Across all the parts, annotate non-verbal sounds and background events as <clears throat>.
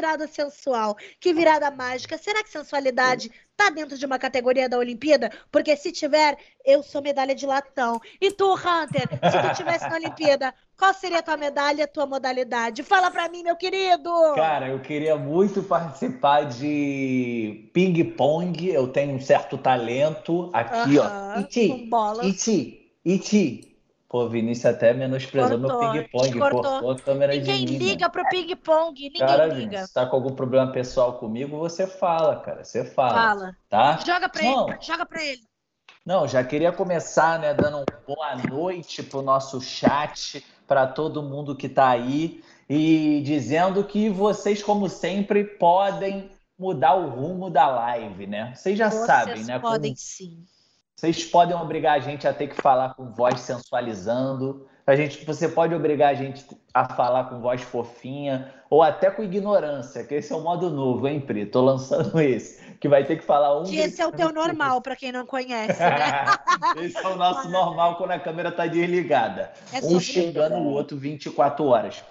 Virada sensual, que virada mágica. Será que sensualidade tá dentro de uma categoria da Olimpíada? Porque se tiver, eu sou medalha de latão. E tu, Hunter, se tu tivesse na Olimpíada, qual seria a tua medalha, a tua modalidade? Fala pra mim, meu querido! Cara, eu queria muito participar de ping-pong. Eu tenho um certo talento aqui, Aham, ó. Iti, iti, iti. Pô, Vinícius até menosprezou meu Cortou, ping-pong, cortou. cortou a câmera de Ninguém mim. liga mano. pro ping-pong, ninguém Cara, liga. Vinícius, se tá com algum problema pessoal comigo, você fala, cara. Você fala, Fala. tá? Joga pra Não. ele, joga pra ele. Não, já queria começar, né, dando uma boa noite pro nosso chat, para todo mundo que tá aí e dizendo que vocês, como sempre, podem mudar o rumo da live, né? Vocês já Vocês sabem, né? como- podem sim. Vocês podem obrigar a gente a ter que falar com voz sensualizando. A gente, você pode obrigar a gente a falar com voz fofinha ou até com ignorância, que esse é o modo novo, hein, Pri? Tô lançando <laughs> esse, que vai ter que falar um Que esse é o teu normal, pra quem não conhece, né? <laughs> Esse é o nosso normal quando a câmera tá desligada. É um xingando o outro 24 horas.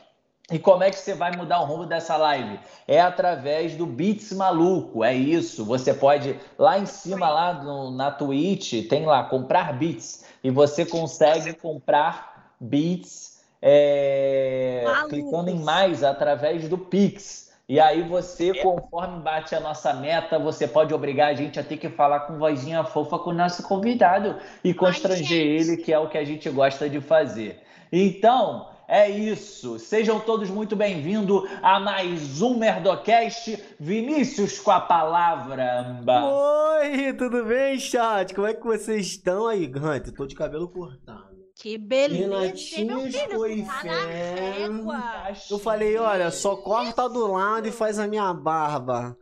E como é que você vai mudar o rumo dessa live? É através do Beats Maluco, é isso. Você pode, lá em cima, lá no- na Twitch, tem lá, comprar Beats. E você consegue comprar Beats é, clicando em mais através do Pix. E aí você, conforme bate a nossa meta, você pode obrigar a gente a ter que falar com vozinha fofa com o nosso convidado e constranger gente. ele, que é o que a gente gosta de fazer. Então, é isso. Sejam todos muito bem-vindos a mais um Merdocast. Vinícius com a palavra. amba. Oi, tudo bem, chat? Como é que vocês estão aí, Hunter? Tô de cabelo cortado. Que beleza, Renatinho foi tá. Eu falei, olha, só corta do lado e faz a minha barba.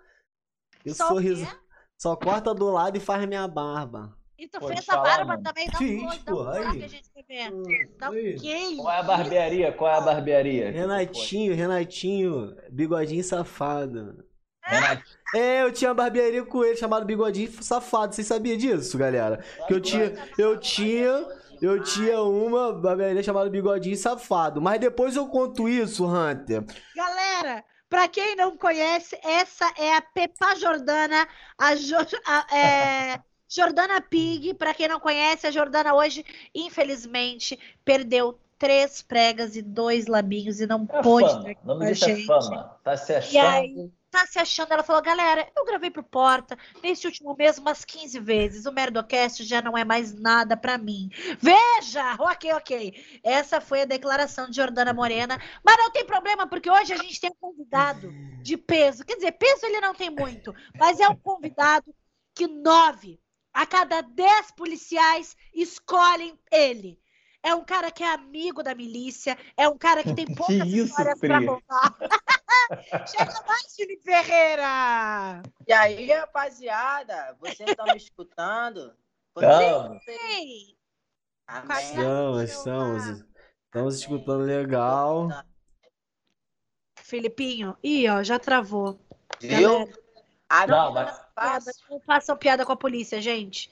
E o Só sorriso. quê? Só corta do lado e faz minha barba. E tu Pode fez a barba mano. também? Dá Fiz, um dá um oi aí. que a gente ver. Dá um que Qual é a barbearia? Qual é a barbearia? Renatinho, Renatinho, bigodinho safado. Renatinho. É, eu tinha barbearia com ele chamado Bigodinho Safado. Vocês sabiam disso, galera? Que eu tinha, eu tinha, eu tinha uma barbearia chamada Bigodinho Safado. Mas depois eu conto isso, Hunter. Galera, pra quem não conhece, essa é a Pepa Jordana, a, Jo- a- é, Jordana Pig. Pra quem não conhece, a Jordana hoje, infelizmente, perdeu três pregas e dois labinhos e não É pôde fama. O nome a é fama. Tá se E achando. aí, tá se achando, ela falou, galera, eu gravei pro Porta nesse último mês umas 15 vezes, o Merdocast já não é mais nada pra mim. Veja! Ok, ok. Essa foi a declaração de Jordana Morena, mas não tem problema, porque hoje a gente tem um convidado de peso. Quer dizer, peso ele não tem muito, mas é um convidado que nove a cada dez policiais escolhem ele. É um cara que é amigo da milícia, é um cara que tem <laughs> poucas isso, histórias Pri? pra contar. <laughs> Chega mais, Felipe Ferreira! E aí, rapaziada, vocês estão me escutando? Tamo. Ei, Amém. Estamos, estamos. Estamos escutando legal. Filipinho, ih, ó, já travou. Viu? Galera, Ah, Não, não, piada, não façam piada com a polícia, gente.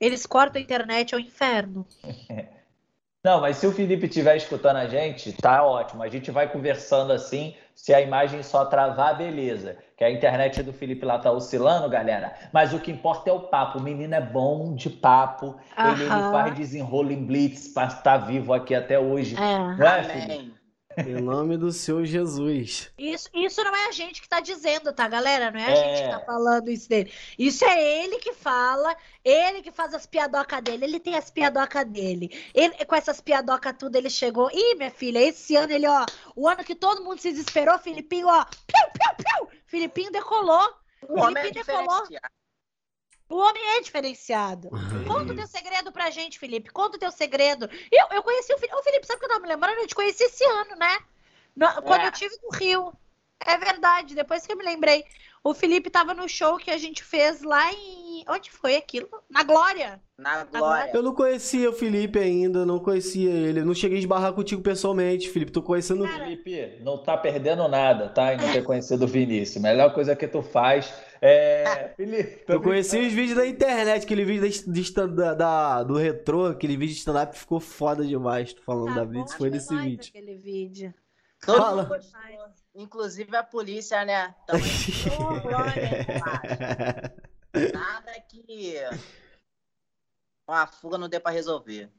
Eles cortam a internet, é o inferno. <laughs> Não, mas se o Felipe estiver escutando a gente, tá ótimo. A gente vai conversando assim. Se a imagem só travar, beleza. Que a internet do Felipe lá tá oscilando, galera. Mas o que importa é o papo. O menino é bom de papo. Ele, ele faz desenrolo em blitz para estar vivo aqui até hoje. É. Não é, Felipe? <laughs> Em nome do seu Jesus. Isso, isso não é a gente que tá dizendo, tá, galera? Não é a É. gente que tá falando isso dele. Isso é ele que fala, ele que faz as piadocas dele. Ele tem as piadocas dele. Ele, com essas piadocas tudo, ele chegou. Ih, minha filha, esse ano ele, ó, o ano que todo mundo se desesperou, Filipinho, ó, piu, piu, piu, Filipinho decolou. O homem é Felipe decolou. O homem é diferenciado. Conta o teu segredo pra gente, Felipe. Conta o teu segredo. Eu, eu conheci o Felipe. Ô, Felipe, sabe o que eu tava me lembrando? Eu te conheci esse ano, né? No- quando É. eu tive no Rio. É verdade, depois que eu me lembrei. O Felipe tava no show que a gente fez lá em. Onde foi aquilo? Na Glória. Na glória. Eu não conhecia o Felipe ainda, não conhecia ele. Não cheguei a esbarrar contigo pessoalmente, Felipe. Tô conhecendo. Felipe, não tá perdendo nada, tá? Em não ter conhecido o Vinícius. Melhor coisa que tu faz é. <laughs> Felipe, Eu conheci os vídeos da internet, aquele vídeo da, de stand- da- da- do retrô, aquele vídeo de stand-up ficou foda demais. Tô falando Tá da Blitz, foi nesse vídeo. Aquele vídeo. Todo Fala. mundo. Inclusive a polícia, né? Também. <laughs> <laughs> Nada que uma fuga não dê pra resolver.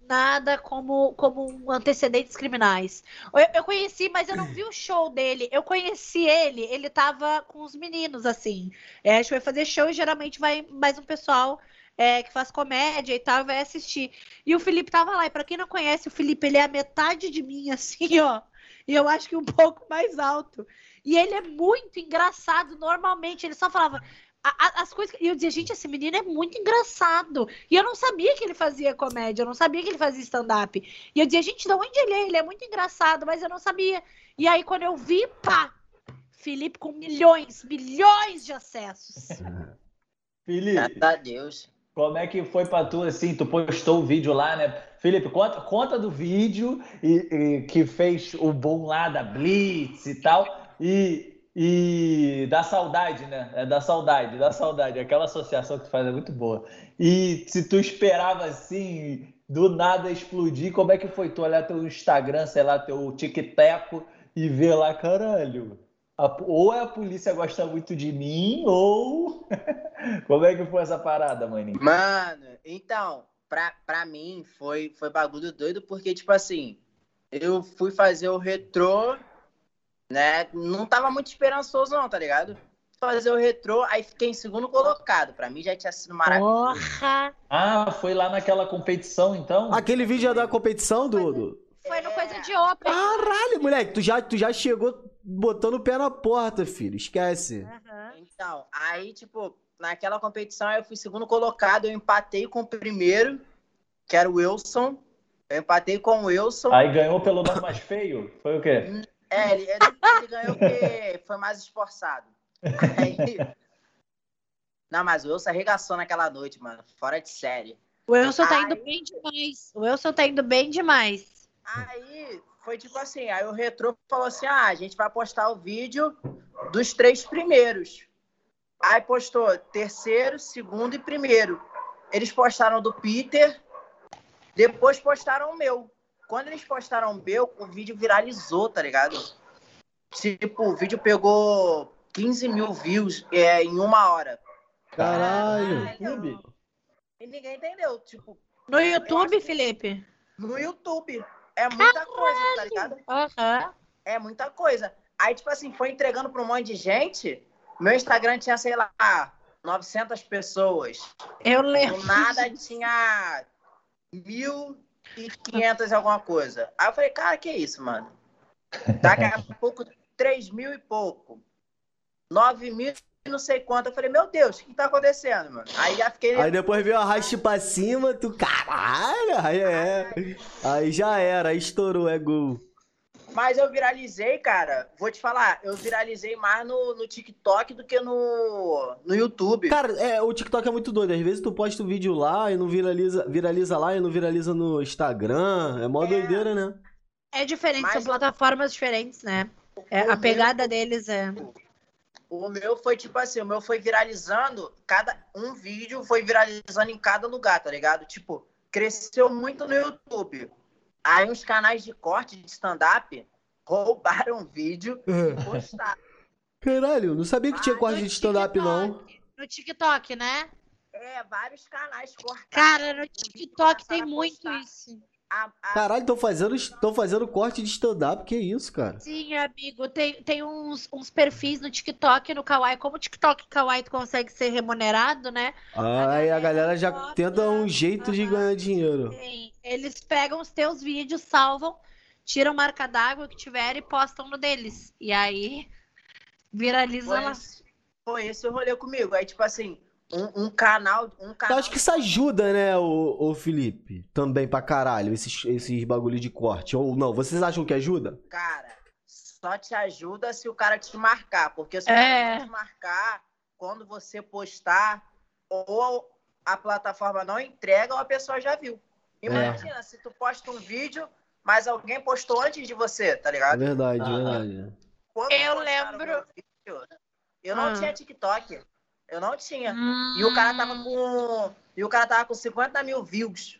Nada como, como antecedentes criminais. Eu, eu conheci, mas eu não vi o show dele. Eu conheci ele, ele tava com os meninos, assim. É, a gente vai fazer show e geralmente vai mais um pessoal é, que faz comédia e tal, vai assistir. E o Felipe tava lá. E pra quem não conhece, o Felipe, ele é a metade de mim, <laughs> assim, ó. E eu acho que um pouco mais alto. E ele é muito engraçado normalmente. Ele só falava. As coisas. E eu dizia, gente, esse menino é muito engraçado. E eu não sabia que ele fazia comédia, eu não sabia que ele fazia stand-up. E eu dizia, gente, de onde ele é? Ele é muito engraçado, mas eu não sabia. E aí, quando eu vi, pá! Felipe com milhões, milhões de acessos. <laughs> Felipe, Graças a Deus. Como é que foi pra tu assim? Tu postou o vídeo lá, né? Felipe, conta, conta do vídeo e, e que fez o bom lá da Blitz e tal. E, e da saudade, né? É da saudade, da saudade. Aquela associação que tu faz é muito boa. E se tu esperava assim, do nada explodir, como é que foi tu olhar teu Instagram, sei lá, teu TikTok e ver lá, caralho? A- ou a polícia gosta muito de mim, ou. <laughs> Como é que foi essa parada, maninho? Mano, então, pra, pra mim foi, foi bagulho doido, porque, tipo assim, eu fui fazer o retrô, né? Não tava muito esperançoso, não, tá ligado? Fazer o retrô, aí fiquei em segundo colocado. Pra mim já tinha sido maravilhoso. Porra! Ah, foi lá naquela competição, então? Aquele vídeo é da competição, Dudu? Foi no Coisa de Open. Caralho, moleque, tu já, tu já chegou botando o pé na porta, filho. Esquece. Aham. Então, aí, tipo, naquela competição eu fui segundo colocado, eu empatei com o primeiro, que era o Wilson. Eu empatei com o Wilson. Aí ganhou pelo nome mais feio? Foi o quê? É, ele, ele- ele ganhou porque foi mais esforçado. Aí... Não, mas o Wilson arregaçou naquela noite, mano. Fora de série. O Wilson tá Ai. indo bem demais. O Wilson tá indo bem demais. Aí foi tipo assim, aí o Retro falou assim: ah, a gente vai postar o vídeo dos três primeiros. Aí postou terceiro, segundo e primeiro. Eles postaram o do Peter, depois postaram o meu. Quando eles postaram o meu, o vídeo viralizou, tá ligado? Tipo, o vídeo pegou 15 mil views é, em uma hora. Caralho. YouTube? E ninguém entendeu. Tipo, No YouTube, Felipe? no YouTube. É muita coisa, tá ligado? Aham. É muita coisa. Aí, tipo assim, foi entregando pra um monte de gente. Meu Instagram tinha, sei lá, 900 pessoas. Eu lembro. Do nada tinha 1.500 e alguma coisa. Aí eu falei, cara, que isso, mano? Daqui a <laughs> pouco, 3 mil e pouco. 9 mil não sei quanto. Eu falei, meu Deus, o que tá acontecendo, mano? Aí já fiquei... Aí depois veio a arraste pra cima, tu. Caralho! Aí é. Aí já era, aí estourou, é gol. Mas eu viralizei, cara. Vou te falar, eu viralizei mais no, no TikTok do que no, no YouTube. Cara, é, o TikTok é muito doido. Às vezes tu posta um vídeo lá e não viraliza, viraliza lá e não viraliza no Instagram. É mó É. doideira, né? É diferente, Mas- são plataformas diferentes, né? É, O a pegada deles é. O meu foi tipo assim, o meu foi viralizando, cada um vídeo foi viralizando em cada lugar, tá ligado? Tipo, cresceu muito no YouTube. Aí uns canais de corte de stand-up roubaram o vídeo e postaram. Caralho, não sabia que tinha Ah, corte no de stand-up, não. No TikTok, né? É, vários canais cortaram. Cara, no TikTok tem muito isso. A- a- Caralho, tô fazendo, tô fazendo corte de stand-up, que isso, cara? Sim, amigo, tem, tem uns, uns perfis no TikTok e no Kawaii. Como o TikTok Kawaii tu consegue ser remunerado, né? Aí a galera já bota- tenta um jeito de ganhar dinheiro. Sim, eles pegam os teus vídeos, salvam, tiram marca d'água que tiver e postam no deles. E aí viraliza lá. Foi, foi esse o rolê comigo. Aí, tipo assim, um, um canal. Um Eu canal acho que isso ajuda, né, o, o Felipe? Também pra caralho, esses, esses bagulho de corte. Ou não, vocês acham que ajuda? Cara, só te ajuda se o cara te marcar. Porque se o É. cara não te marcar, quando você postar, ou a plataforma não entrega, ou a pessoa já viu. Imagina se tu posta um vídeo, mas alguém postou antes de você, tá É ligado? verdade, é Aham. verdade. Quando Eu lembro- vídeo, eu não Ah. tinha TikTok. Eu não tinha. Hum, E o cara tava com. E o cara tava com 50 mil views.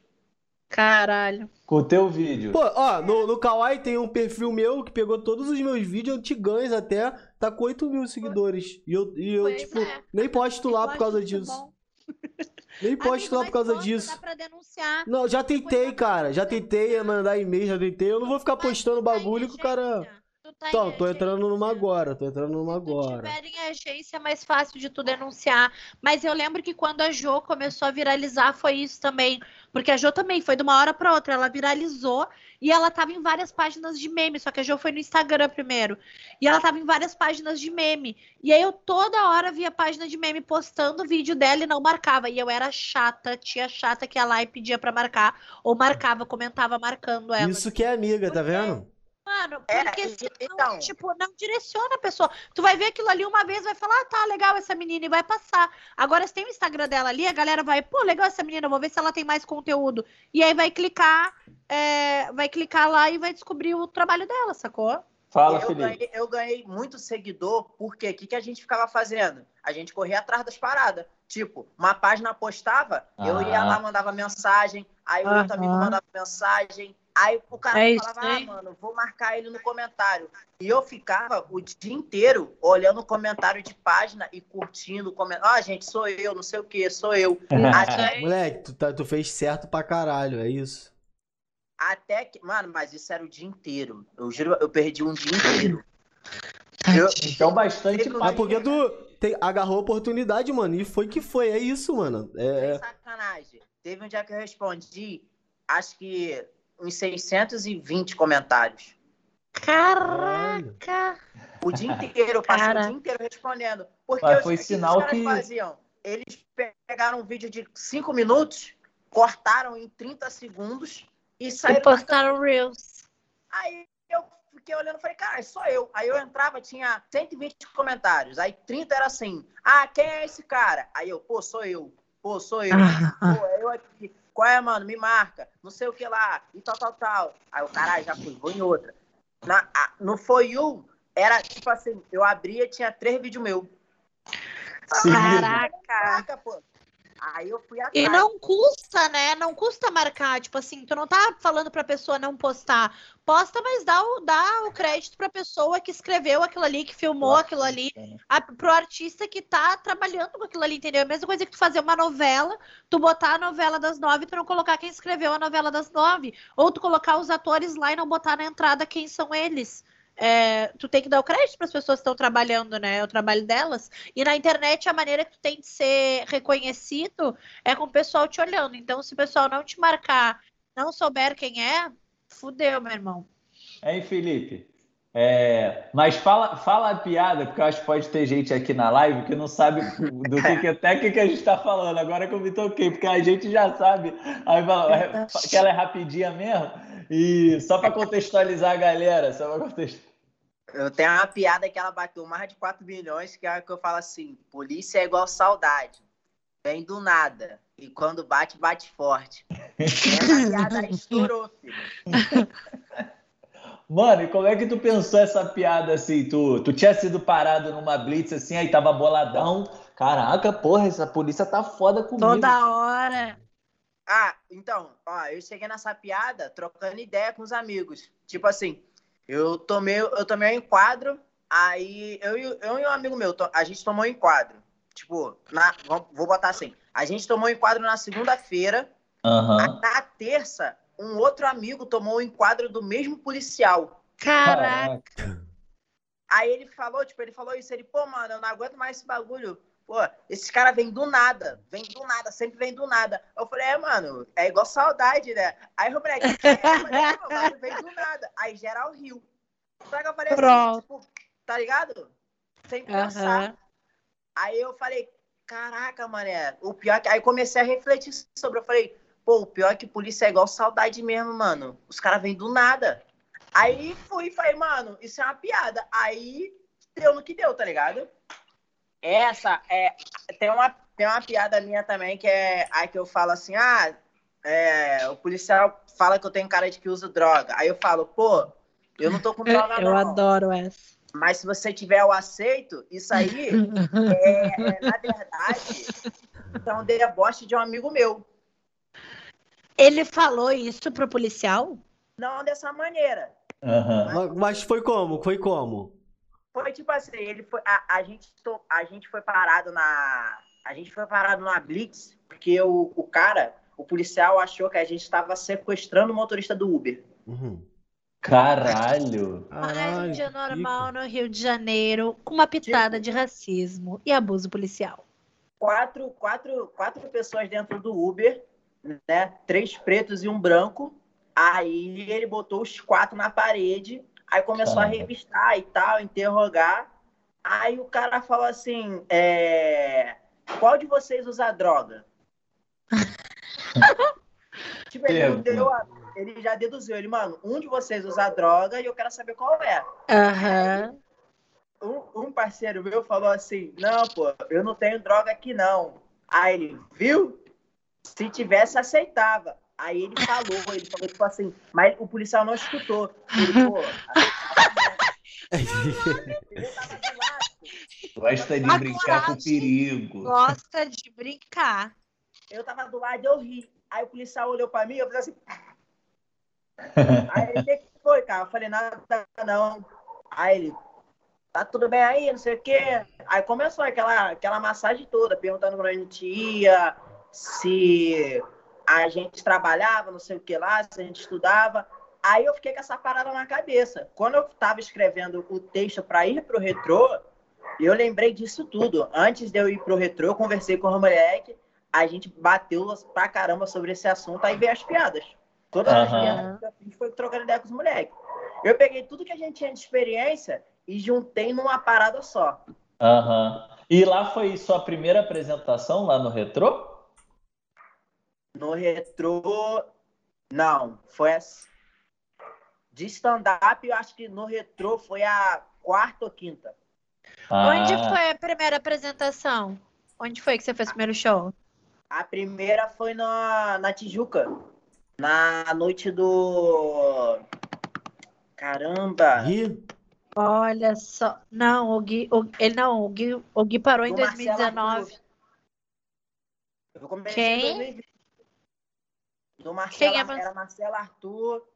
Caralho. Com o teu vídeo. Pô, ó, no, no Kawaii tem um perfil meu que pegou todos os meus vídeos antigãos até, tá com 8 mil seguidores. E eu, e eu Pois tipo, é. nem posto lá por causa isso disso. <laughs> Nem posto Amigo, lá por causa posta, disso. Dá pra denunciar. Não, já tentei, cara. Já tentei mandar e-mail, já tentei. Eu não vou ficar postando tá bagulho que o cara. Tu tá Então, tô entrando numa agora, tô entrando numa Se tu agora. tiver em agência, é mais fácil de tu denunciar. Mas eu lembro que quando a Jo começou a viralizar, foi isso também. Porque a Jo também foi de uma hora pra outra. Ela viralizou e ela tava em várias páginas de meme. Só que a Jo foi no Instagram primeiro. E ela tava em várias páginas de meme. E aí eu toda hora via página de meme postando vídeo dela e não marcava. E eu era chata, tia chata que ia lá e pedia pra marcar. Ou marcava, comentava marcando ela. Isso que é amiga, tá vendo? Mano, É, porque e- senão, então. tipo, não direciona a pessoa. Tu vai ver aquilo ali uma vez, vai falar, ah, tá, legal essa menina, e vai passar. Agora, se tem o Instagram dela ali, a galera vai, pô, legal essa menina, vou ver se ela tem mais conteúdo. E aí vai clicar, é, vai clicar lá e vai descobrir o trabalho dela, sacou? Fala, eu, Felipe. ganhei, eu ganhei muito seguidor, porque o que, que a gente ficava fazendo? A gente corria atrás das paradas. Tipo, uma página postava, eu ia Ah. lá, mandava mensagem, aí o outro amigo mandava mensagem, aí o cara É isso falava, ah, mano, vou marcar ele no comentário. E eu ficava o dia inteiro olhando o comentário de página e curtindo, comentando, ah, gente, sou eu, não sei o que, sou eu. <laughs> Até, Moleque, tu, tá- tu fez certo pra caralho, é isso. até que, mano, mas isso era o dia inteiro. Eu juro, eu perdi um dia inteiro. Eu, Então, bastante Mas porque tu tem- agarrou a oportunidade, mano, e foi que foi, é isso, mano. Sem É, sacanagem. Teve um dia que eu respondi, acho que uns 620 comentários. Caraca! O dia inteiro, eu passei Cara. o dia inteiro respondendo. Porque Mas os- foi o que sinal os caras que- faziam? Eles pegaram um vídeo de 5 minutos, cortaram em 30 segundos e E saíram. postaram Reels. Aí eu fiquei olhando e falei, cara, é só eu. Aí eu entrava, tinha 120 comentários. Aí 30 era assim, ah, quem é esse cara? Aí eu, pô, sou eu. Pô, sou eu. Ah, <laughs> Pô, eu aqui. Qual é, mano? Me marca. Não sei o que lá. E tal, tal, tal. Aí o caralho, já fui, vou em outra. Na, a- no For You, era tipo assim, eu abria, tinha três vídeos meus. Seguido. Caraca! Caraca, pô. Aí eu fui atrás. E não custa, né? Não custa marcar. Tipo assim, tu não tá falando pra pessoa não postar. Posta, mas dá o, dá o crédito pra pessoa que escreveu aquilo ali, que filmou aquilo ali. A, pro artista que tá trabalhando com aquilo ali, entendeu? A mesma coisa que tu fazer uma novela, tu botar a novela das nove e tu não colocar quem escreveu a novela das nove. Ou tu colocar os atores lá e não botar na entrada quem são eles. É, tu tem que dar o crédito para as pessoas que estão trabalhando, né? É o trabalho delas. E na internet, a maneira que tu tem de ser reconhecido é com o pessoal te olhando. Então, se o pessoal não te marcar, não souber quem é, fudeu, meu irmão. Hein, Felipe? É, mas fala, fala a piada, porque eu acho que pode ter gente aqui na live que não sabe do que, que até que, que a gente tá falando. Agora que eu me toquei, porque a gente já sabe. Aí fala, é, que ela é rapidinha mesmo. E só para contextualizar a galera, só para contextualizar. Eu tenho uma piada que ela bateu mais de 4 milhões, que é a que eu falo assim: polícia é igual saudade. Vem do nada. E quando bate, bate forte. Essa piada estourou, filho. <laughs> Mano, e como é que tu pensou essa piada assim? Tu, tu tinha sido parado numa blitz assim, aí tava boladão. Caraca, porra, essa polícia tá foda comigo. Toda hora. Ah, então, ó, eu cheguei nessa piada trocando ideia com os amigos. Tipo assim, eu tomei, eu tomei um enquadro, aí eu, e- eu e um amigo meu, a gente tomou um enquadro. Tipo, na, vou botar assim, a gente tomou um enquadro na segunda-feira, aí na terça, um outro amigo tomou o enquadro do mesmo policial. Caraca. Aí ele falou, tipo, ele falou isso, ele, pô, mano, eu não aguento mais esse bagulho. Pô, esses caras vêm do nada, vem do nada, sempre vem do nada. Eu falei, é, mano, é igual saudade, né? Aí o moleque, é, mano, vem do nada. Aí geral riu. Só que eu falei assim, Pronto. tipo, tá ligado? Sem pensar. Aham. Aí eu falei, caraca, mané, o pior é que. Aí comecei a refletir sobre. Eu falei, pô, o pior é que polícia é igual saudade mesmo, mano. Os caras vêm do nada. Aí fui e falei, mano, isso é uma piada. Aí deu no que deu, tá ligado? Essa é. Tem uma, tem uma piada minha também que é aí que eu falo assim, ah, é, o policial fala que eu tenho cara de que uso droga. Aí eu falo, pô, eu não tô com <laughs> droga, Eu não. adoro essa. Mas se você tiver o aceito, isso aí é, <laughs> é, na verdade, é um deboche de um amigo meu. Ele falou isso pro policial? Não dessa maneira. Aham. Mas- Mas foi como? Foi como? Foi tipo assim, ele foi. A, a gente, to- a gente foi parado na. A gente foi parado na Blitz, porque o, o cara, o policial, achou que a gente estava sequestrando o motorista do Uber. Uhum. Caralho. Caralho, um dia normal no Rio de Janeiro, com uma pitada de racismo e abuso policial. Quatro, quatro, quatro pessoas dentro do Uber, né? Três pretos e um branco. Aí ele botou os quatro na parede, aí começou Caramba. a revistar e tal, interrogar. Aí o cara falou assim: é, qual de vocês usa droga? <laughs> tipo, ele, deu a- ele já deduziu, ele, mano, um de vocês usa droga e eu quero saber qual é. Aham. Um, um parceiro meu falou assim: Não, pô, eu não tenho droga aqui não. Aí ele, viu? Se tivesse, aceitava. Aí ele falou, ele falou tipo assim, mas o policial não escutou. Ele, pô, eu tava do lado. Gosta de A brincar com coragem. perigo. Gosta de brincar. Eu tava do lado e eu ri. Aí o policial olhou pra mim, eu fiz assim. <laughs> Aí ele, o que que foi, cara? Eu falei, nada não. Aí ele, tá tudo bem aí, não sei o quê. Aí começou aquela, aquela massagem toda, perguntando pra gente ia, se a gente trabalhava, não sei o que lá, a gente estudava. Aí eu fiquei com essa parada na cabeça. Quando eu tava escrevendo o texto para ir pro retrô, eu lembrei disso tudo. Antes de eu ir pro retrô, eu conversei com o moleque, a gente bateu pra caramba sobre esse assunto, aí veio as piadas. Todas as Aham. piadas que eu fiz foi trocando ideia com os moleques. Eu peguei tudo que a gente tinha de experiência e juntei numa parada só. Aham. E lá foi sua primeira apresentação lá no Retrô? No retrô, não, foi as... de stand-up, eu acho que no retrô foi a quarta ou quinta. Onde Ah, foi a primeira apresentação? Onde foi que você fez o primeiro show? A primeira foi na, na Tijuca, na noite do. Caramba! Ih, Olha só. Não, o Gui, o- ele não, o Gui, o Gui parou em do Marcelo 2019. Arthur. Eu comecei Quem? Em 2020. Do Marcelo, Quem é Mar- era Marcelo Arthur,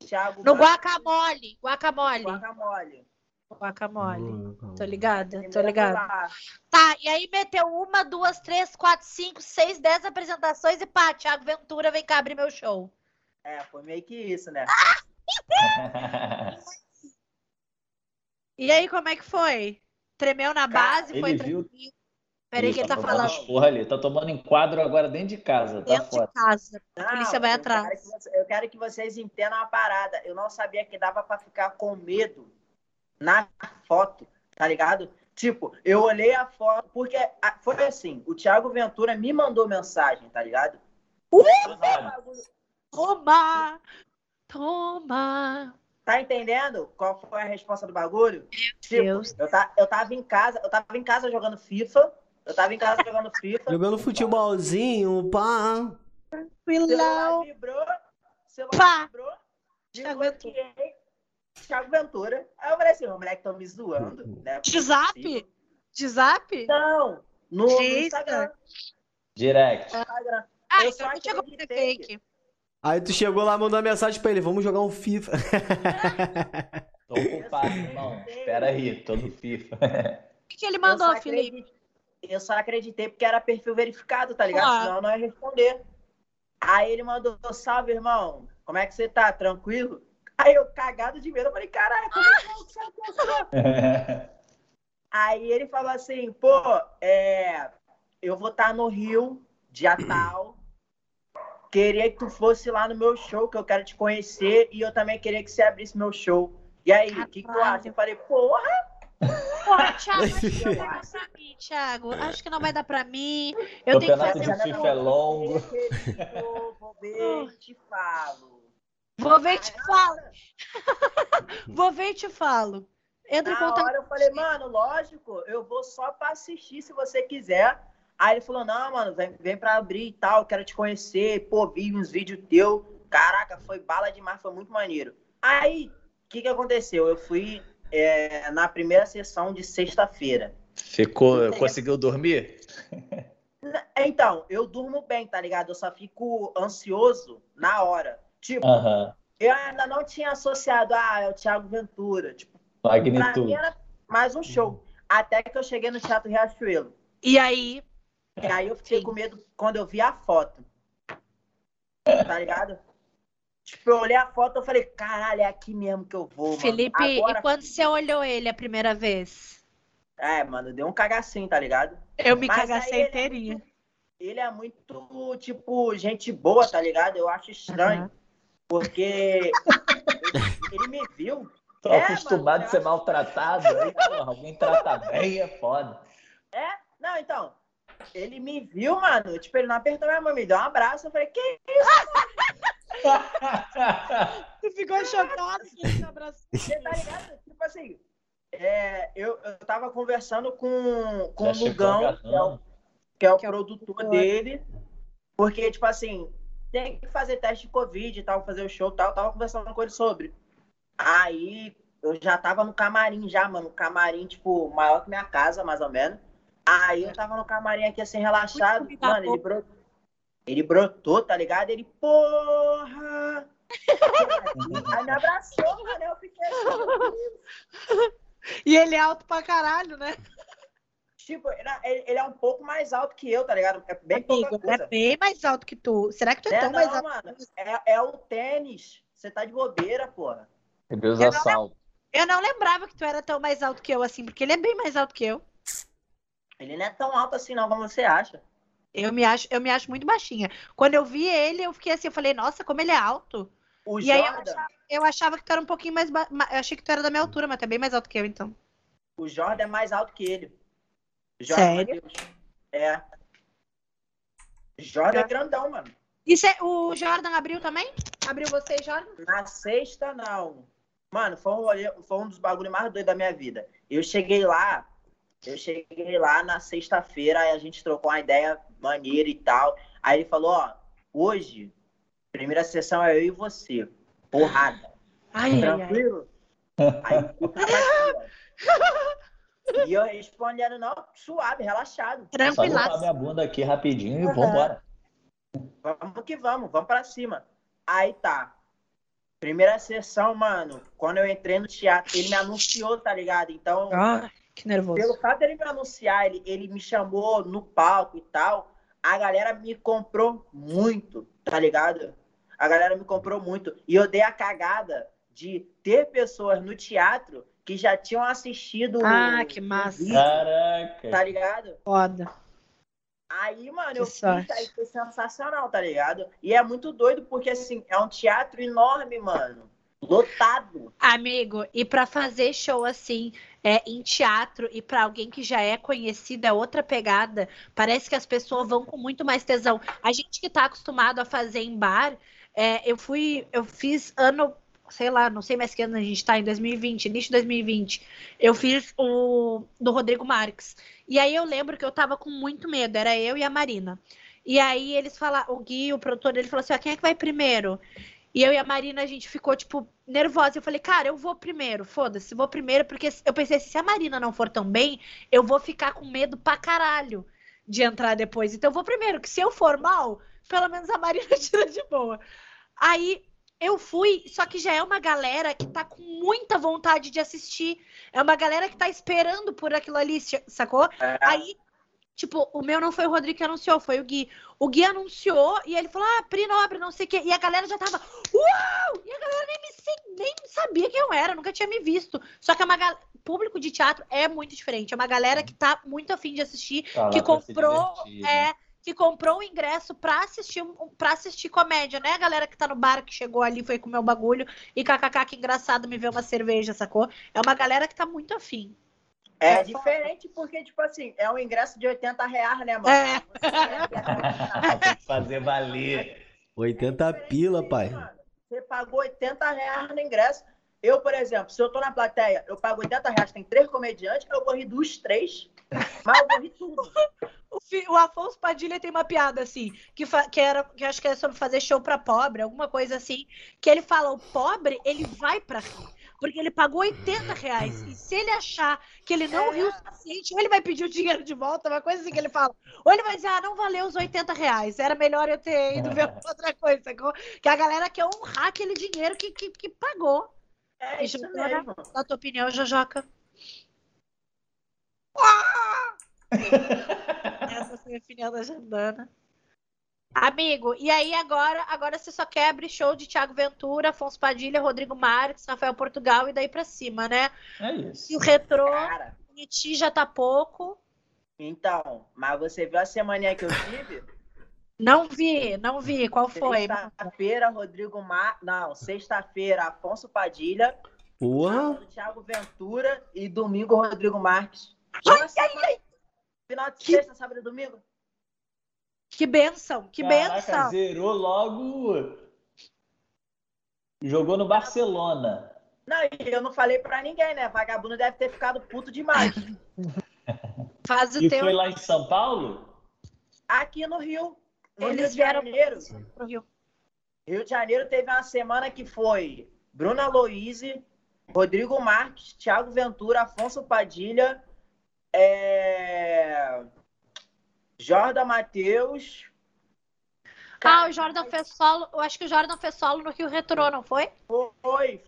Thiago No Braga, Guacamole. Guacamole. Guacamole. Guacamole. Tô ligada, tô ligada. foi lá. Tá, e aí meteu uma, duas, três, quatro, cinco, seis, dez apresentações e pá, Thiago Ventura vem cá abrir meu show. É, foi meio que isso, né? <laughs> E aí, como é que foi? Tremeu na Cara, base? Foi ele viu- tranquilo? Peraí que ele tá tomando falando esporra ali, tá tomando enquadro agora dentro de casa, tá dentro fora. de casa. Não, polícia vai eu atrás. quero você- eu quero que vocês entendam uma parada. Eu não sabia que dava pra ficar com medo na foto, tá ligado? Tipo, eu olhei a foto, porque a- foi assim, o Thiago Ventura me mandou mensagem, tá ligado? Toma! Toma! Tá entendendo qual foi a resposta do bagulho? Tipo, Deus. eu, ta, eu tava em casa, eu tava em casa jogando FIFA, eu tava em casa jogando FIFA. jogando futebolzinho, pá. Filão! vibrou, celular Pá! vibrou, Thiago desbloqueei, Thiago Ventura. Aí eu falei assim, o moleque tão me zoando, né? De zap? De zap? Não, no, no. Instagram. Direct. Instagram. Ah, Eu então só não chegou pra fake. Aí tu chegou lá, mandou uma mensagem pra ele, vamos jogar um FIFA. Tô ocupado, irmão. Espera aí, tô no FIFA. O que, que ele mandou, Felipe? Eu só acreditei porque era perfil verificado, tá ligado? Claro. Senão eu não ia responder. Aí ele mandou, salve, irmão. Como é que você tá? Tranquilo? Aí eu, cagado de medo, eu falei, caralho, como é que eu sabe sou? Aí ele falou assim, pô, é, eu vou estar no Rio, dia tal. Queria que tu fosse lá no meu show, que eu quero te conhecer. E eu também queria que você abrisse meu show. E aí, o que, que tu acha? Eu falei, porra, Porra, Thiago, acho que não vai dar pra mim, Thiago. Acho que não vai dar pra mim. Eu tenho que Campeonato fazer de um FIFA é longo. Vou ver e <laughs> te falo. Vou ver e te falo. <laughs> Vou ver e te falo. Entra em Na contato. hora eu falei, mano, lógico, eu vou só pra assistir se você quiser. Aí ele falou, não, mano, vem, vem pra abrir e tal, quero te conhecer. Pô, vi uns vídeos teu. Caraca, foi bala demais, foi muito maneiro. Aí, o que que aconteceu? Eu fui é, na primeira sessão de sexta-feira. Ficou, conseguiu dormir? Então, eu durmo bem, tá ligado? Eu só fico ansioso na hora. Tipo, Aham. eu ainda não tinha associado, ah, é o Thiago Ventura. Tipo, pra Magnitude. mim era mais um show. Até que eu cheguei no Teatro Riachuelo. E aí, E aí eu fiquei Sim. com medo quando eu vi a foto. Tá ligado? Tipo, eu olhei a foto e falei, caralho, é aqui mesmo que eu vou, mano. Felipe, Agora... e quando você olhou ele a primeira vez? É, mano, deu um cagacinho, tá ligado? Eu me Mas cagacei aí ele é inteirinha. Ele é muito, tipo, gente boa, tá ligado? Eu acho estranho. Aham. Porque ele, me viu. Tô É, acostumado mano, a ser maltratado. Aí, porra, alguém trata bem é foda. É? Não, então. Ele me viu, mano. Tipo, ele não apertou minha mão, me deu um abraço. Eu falei, que <laughs> Tu ficou chocado que ele te abraçou. Você tá ligado? Tipo assim, é, eu, eu tava conversando com, com Já o Lugão, que é o, que é o Que é produtor dele, porque, tipo assim, tem que fazer teste de Covid e tal, fazer o show e tal. Eu tava conversando com ele sobre. Aí eu já tava no camarim, já, mano. Camarim, tipo, maior que minha casa, mais ou menos. Aí eu tava no camarim aqui, assim, relaxado. Mano, ele brotou. Ele brotou, tá ligado? Ele, porra! <laughs> Aí me abraçou, mano. Eu fiquei assim, E ele é alto pra caralho, né? Tipo, ele, ele é um pouco mais alto que eu, tá ligado? É bem pouca Amigo, coisa. é bem mais alto que tu. Será que tu é É, tão não, mais alto? mano. É, é o tênis. Você tá de bobeira, porra. Deus Eu não. Eu não lembrava que tu era tão mais alto que eu, assim, porque ele é bem mais alto que eu. Ele não é tão alto assim, não, como você acha. Eu me acho, eu me acho muito baixinha. Quando eu vi ele, eu fiquei assim, eu falei, nossa, como ele é alto. O E aí eu Jordan, Eu achava que tu era um pouquinho mais. Ba... Eu achei que tu era da minha altura, mas tu é bem mais alto que eu, então. o Jordan é mais alto que ele. Jordan Sério? Matheus. É. Jordan é grandão, mano. E cê- o Jordan abriu também? Abriu você, Jordan? Na sexta, não. Mano, foi um, foi um dos bagulhos mais doidos da minha vida. Eu cheguei lá, eu cheguei lá na sexta-feira, a gente trocou uma ideia maneira e tal. Aí ele falou, ó, hoje, primeira sessão é eu e você. Porrada. Ai, ai, ai. Tranquilo? Aí eu. <laughs> E eu respondendo, não, suave, relaxado. Só Tranquilaço. minha bunda aqui rapidinho e Aham. vambora. Vamos que vamos, vamos pra cima. Aí tá. Primeira sessão, mano, quando eu entrei no teatro, ele me anunciou, tá ligado? Então, Ah, que nervoso. pelo fato dele me anunciar, ele, ele me chamou no palco e tal, a galera me comprou muito, tá ligado? A galera me comprou muito. E eu dei a cagada de ter pessoas no teatro que já tinham assistido Ah, o- que massa. vídeo, Caraca. tá ligado? Foda. Aí, mano, Que eu fiz, sorte. aí foi sensacional, tá ligado? E é muito doido, porque, assim, é um teatro enorme, mano. Lotado. Amigo, e pra fazer show assim, é, em teatro e pra alguém que já é conhecido é outra pegada. Parece que as pessoas vão com muito mais tesão. A gente que tá acostumado a fazer em bar, é, eu fui, eu fiz ano, sei lá, não sei mais que ano a gente tá, em 2020, início de 2020. Eu fiz o do Rodrigo Marques. E aí eu lembro que eu tava com muito medo, era eu e a Marina. E aí eles falaram, o Gui, o produtor dele falou assim: ó, quem é que vai primeiro? E eu e a Marina, a gente ficou, tipo, nervosa. Eu falei, cara, eu vou primeiro, foda-se, vou primeiro, porque eu pensei, se a Marina não for tão bem, eu vou ficar com medo pra caralho de entrar depois. Então eu vou primeiro, que se eu for mal, pelo menos a Marina <laughs> tira de boa. Aí eu fui, só que já é uma galera que tá com muita vontade de assistir. É uma galera que tá esperando por aquilo ali, sacou? É, Aí, tipo, o meu não foi o Rodrigo que anunciou, foi o Gui. O Gui anunciou e ele falou, ah, Pri Nobre, não sei o quê. E a galera já tava, uau! E a galera nem, me, nem sabia quem eu era, nunca tinha me visto. Só que é uma gal- público de teatro é muito diferente. É uma galera que tá muito afim de assistir, Tá que se comprou, é, que comprou o ingresso pra assistir, pra assistir comédia, né? A galera que tá no bar, que chegou ali, foi comer o bagulho, e kkk, que engraçado me ver uma cerveja, sacou? É uma galera que tá muito afim. É, É diferente porque, tipo assim, é um ingresso de 80 reais, né, mano? É. Tem que fazer valer. 80 pila, pai. Mano, Você pagou 80 reais no ingresso. Eu, por exemplo, se eu tô na plateia, eu pago 80 reais, tem três comediantes, eu vou rir dos três, mas eu vou rir tudo. <laughs> O, o Afonso Padilha tem uma piada assim, que, que era, que acho que é sobre fazer show pra pobre, alguma coisa assim, que ele fala, o pobre, ele vai pra rir, porque ele pagou 80 reais, e se ele achar que ele não É. riu o suficiente, ou ele vai pedir o dinheiro de volta, uma coisa assim que ele fala, ou ele vai dizer, ah, não valeu os 80 reais, era melhor eu ter ido ver outra coisa, que a galera quer honrar aquele dinheiro que, que, que pagou. É isso mesmo. Na tua opinião, Jojoca? Essa foi a opinião da Jandana. Amigo, e aí agora, agora você só quer abrir show de Thiago Ventura, Afonso Padilha, Rodrigo Marques, Rafael Portugal e daí pra cima, né? É E isso. o retrô, Cara, Niti já tá pouco. então, mas você viu a semana que eu tive? Não vi, não vi. Qual foi? Sexta-feira, Rodrigo Mar... Não, sexta-feira, Afonso Padilha, Porra. Thiago Ventura e domingo, Rodrigo Marques. Uma semana- Final de Que- sexta, sábado e domingo. Que benção, que Caraca, benção. zerou logo. Jogou no Barcelona. Não, e eu não falei pra ninguém, né? Vagabundo deve ter ficado puto demais. <laughs> Faz o E teu foi lá em São Paulo? Aqui no Rio, no Eles Rio de vieram Janeiro, pro Rio. Rio de Janeiro teve uma semana que foi Bruna Aloise, Rodrigo Marques, Thiago Ventura, Afonso Padilha, é... Jordan Matheus. Ah, o Jordan fez solo. Eu acho que o Jordan fez solo no Rio Retrô, não foi? Foi,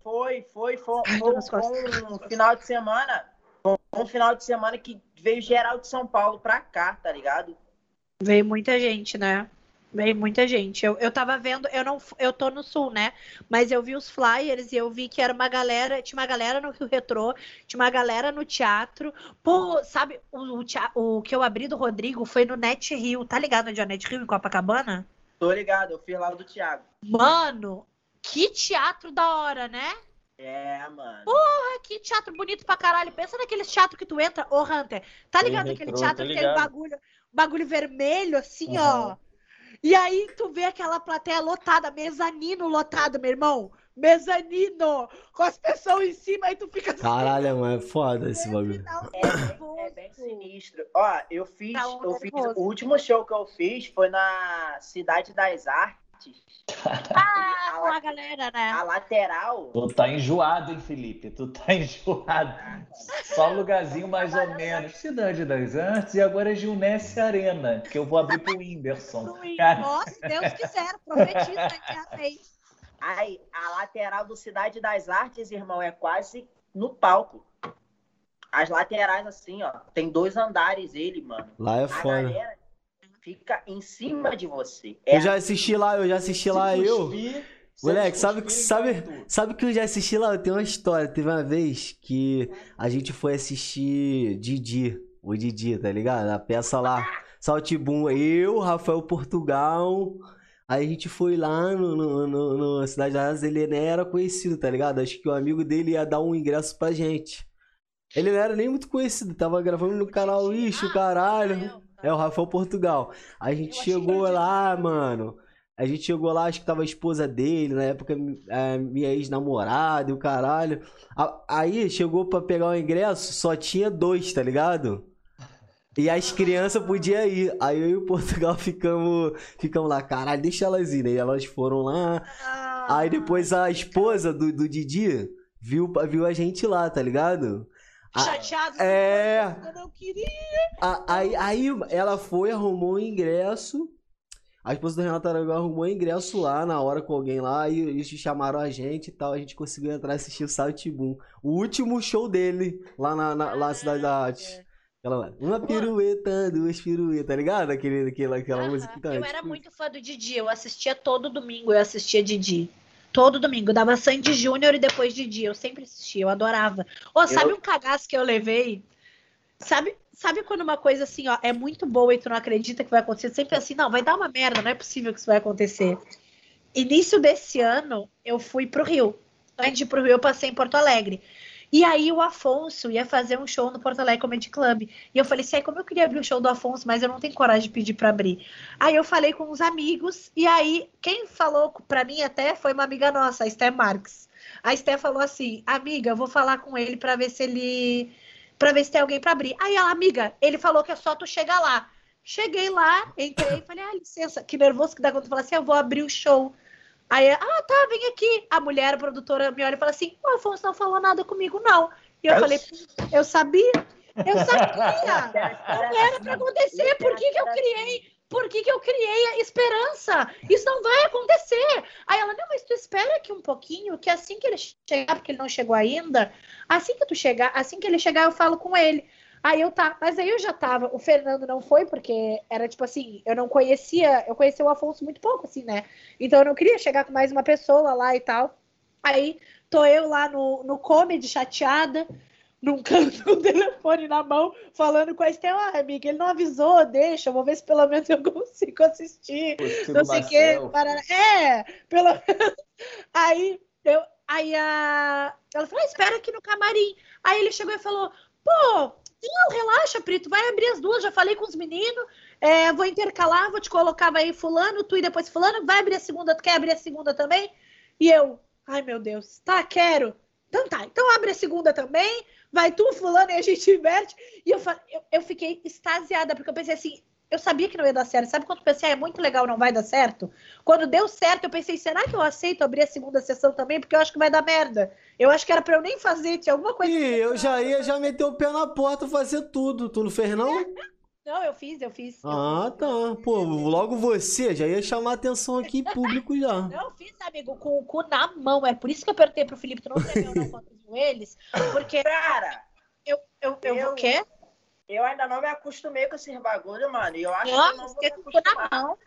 foi, foi, foi, Ai, foi, um final de semana. Foi um final de semana que veio geral de São Paulo pra cá, tá ligado? Veio muita gente, né? Veio muita gente. Eu, eu tava vendo, eu não, eu tô no sul, né? Mas eu vi os flyers e eu vi que era uma galera, tinha uma galera no Rio Retrô, tinha uma galera no teatro. Pô, sabe, o, o, o que eu abri do Rodrigo foi no Net Rio, tá ligado onde é o Net Rio, em Copacabana? Tô ligado, eu fiz lá o do Thiago. Mano, que teatro da hora, né? É, mano. Ah, que teatro bonito pra caralho. Pensa naqueles teatro que tu entra, ô Hunter. Tá Sim, ligado retrô, aquele teatro tô que tem um bagulho, bagulho vermelho, assim, Uhum. ó. E aí tu vê aquela plateia lotada, mezanino lotado, meu irmão. Mezanino, com as pessoas em cima, aí tu fica assim. Caralho, mano, é foda esse bagulho. Não, É <coughs> bem, é bem sinistro. Ó, eu fiz, Tá um eu fiz. O último show que eu fiz foi na Cidade das Artes. Ah, com a, a galera, né? a lateral. Tu tá enjoado, hein, Felipe? Tu tá <laughs> enjoado. Só lugarzinho mais ou menos. Cidade das Artes e agora é Gilnesse Arena, que eu vou abrir pro Whindersson. Nossa, Deus quiser, profetiza que é aí. Aí, a lateral do Cidade das Artes, irmão, é quase no palco. As laterais, assim, ó, tem dois andares ele, mano. Lá é A foda. galera fica em cima de você. É Eu já assisti lá, eu já assisti lá, se eu. cuspir, se Moleque, sabe, cuspirem, sabe, sabe que eu já assisti lá? Eu tenho uma história. Teve uma vez que a gente foi assistir Didi, o Didi, tá ligado? A peça lá, Saltibum. Eu, Rafael Portugal. Aí a gente foi lá no, no, no- no Cidade das Artes, ele nem era conhecido, tá ligado? Acho que o amigo dele ia dar um ingresso pra gente. Ele não era nem muito conhecido, tava gravando no canal Ixo, caralho. É o Rafael Portugal. A gente Eu chegou lá, mano. A gente chegou lá, acho que tava a esposa dele, na época minha ex-namorada e o caralho. Aí chegou pra pegar o ingresso, só tinha dois, tá ligado? E as crianças podiam ir. Aí eu e o Portugal <laughs> ficamos, ficamos lá, caralho, deixa elas irem. E elas foram lá. Ah, Aí depois a esposa do, do Didi viu, viu a gente lá, tá ligado? A- Chateado. É. Eu não queria. A- Aí, aí ela foi, arrumou o ingresso. A esposa do Renato Aragão arrumou o ingresso lá na hora com alguém lá e eles chamaram a gente e tal. A gente conseguiu entrar e assistir o Saltibum. O último show dele lá na, na, lá na Cidade da Arte. Aquela lá, uma pirueta, duas piruetas, tá ligado? Aquele, aquela aquela Aham. música. Então, eu é era tipo- muito fã do Didi, eu assistia todo domingo, eu assistia Didi. Todo domingo, dava Sandy Júnior e depois Didi, eu sempre assistia, eu adorava. Ô, sabe Eu- um cagaço que eu levei? Sabe, sabe quando uma coisa assim, ó, é muito boa e tu não acredita que vai acontecer? Sempre assim, não, vai dar uma merda, não é possível que isso vai acontecer. Início desse ano, eu fui pro Rio. Antes de ir pro Rio, eu passei em Porto Alegre. E aí o Afonso ia fazer um show no Porto Alegre Comedy Club. E eu falei assim, como eu queria abrir o show do Afonso, mas eu não tenho coragem de pedir para abrir. Aí eu falei com os amigos, e aí quem falou para mim até foi uma amiga nossa, a Esther Marques. A Esther falou assim, amiga, eu vou falar com ele para ver se ele... para ver se tem alguém para abrir. Aí ela, amiga, ele falou que é só tu chegar lá. Cheguei lá, entrei e falei, ah, licença, que nervoso que dá quando tu fala assim, eu vou abrir o show. Aí, ah, tá, vem aqui. A mulher, a produtora, me olha e fala assim: o Afonso não falou nada comigo, não. E eu falei: eu sabia, eu sabia. Não era pra acontecer. Por que, que eu criei? Por que, que eu criei a esperança? Isso não vai acontecer. Aí ela, não, mas tu espera aqui um pouquinho, que assim que ele chegar, porque ele não chegou ainda, assim que tu chegar, assim que ele chegar, eu falo com ele. Aí eu tá, mas aí eu já tava, o Fernando não foi, porque era tipo assim, eu não conhecia, eu conhecia o Afonso muito pouco, assim, né? Então eu não queria chegar com mais uma pessoa lá e tal. Aí tô eu lá no, no comedy, chateada, num <laughs> canto com o telefone na mão, falando com a Estela, ah, amiga, ele não avisou, deixa, vou ver se pelo menos eu <laughs> consigo assistir. não sei o quê. Para... É, pelo <laughs> Aí eu. Aí a. Ela falou, ah, espera aqui no camarim. Aí ele chegou e falou, pô, não, relaxa, Prito, vai abrir as duas. Já falei com os meninos, é, vou intercalar, vou te colocar, vai fulano, tu e depois fulano, vai abrir a segunda, tu quer abrir a segunda também? E eu, ai meu Deus, tá, quero. Então tá, então abre a segunda também, vai tu, fulano, e a gente inverte. E eu, eu, eu fiquei extasiada, porque eu pensei assim, eu sabia que não ia dar certo. Sabe quando eu pensei, ah, é muito legal, não vai dar certo? Quando deu certo, eu pensei, será que eu aceito abrir a segunda sessão também? Porque eu acho que vai dar merda. Eu acho que era pra eu nem fazer, tinha alguma coisa. Ih, eu já ia já meter o pé na porta fazer tudo. Tu não fez, não? <laughs> Não, eu fiz, eu fiz. Ah, eu fiz, tá. Pô, logo você já ia chamar atenção aqui em público já. <laughs> Não, fiz, amigo, com o cu na mão. É por isso que eu apertei pro Felipe, tu não tremeu não contra os joelhos. Porque. Cara! Eu, eu, eu, eu, o quê? Eu ainda não me acostumei com esse bagulho, mano. E eu acho não, que eu não vou me acostumar.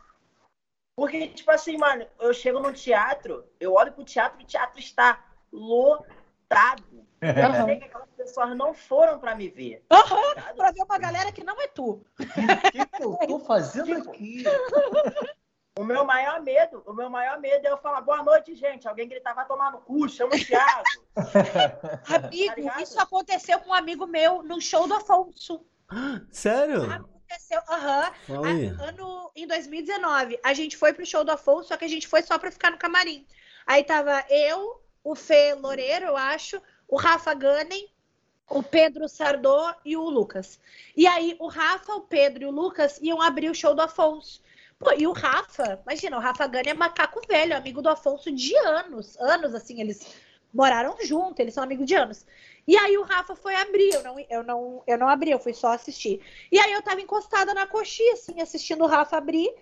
Porque, tipo assim, mano, eu chego no teatro, eu olho pro teatro, o teatro está lotado. <laughs> Eu sei que aquelas pessoas não foram pra me ver. Uhum, tá pra ver uma galera que não é tu. O que, que eu tô <laughs> fazendo tipo, aqui? <laughs> O meu maior medo, o meu maior medo é eu falar boa noite, gente. Alguém gritar, vai tomar no cu, chama o Thiago. amigo, tá isso aconteceu com um amigo meu no show do Afonso. Sério? Aconteceu, aham. Uhum. Ano em 2019. A gente foi pro show do Afonso, só que a gente foi só pra ficar no camarim. Aí tava eu, o Fê Loureiro, eu acho, o Rafa Gunning, o Pedro Sardô e o Lucas. E aí o Rafa, o Pedro e o Lucas iam abrir o show do Afonso. Pô, e o Rafa, imagina, o Rafa Gani é macaco velho, amigo do Afonso de anos. Anos, assim, eles moraram juntos, eles são amigos de anos. E aí o Rafa foi abrir, eu não, eu não, eu não abri, eu fui só assistir. E aí eu tava encostada na coxinha, assim, assistindo o Rafa abrir.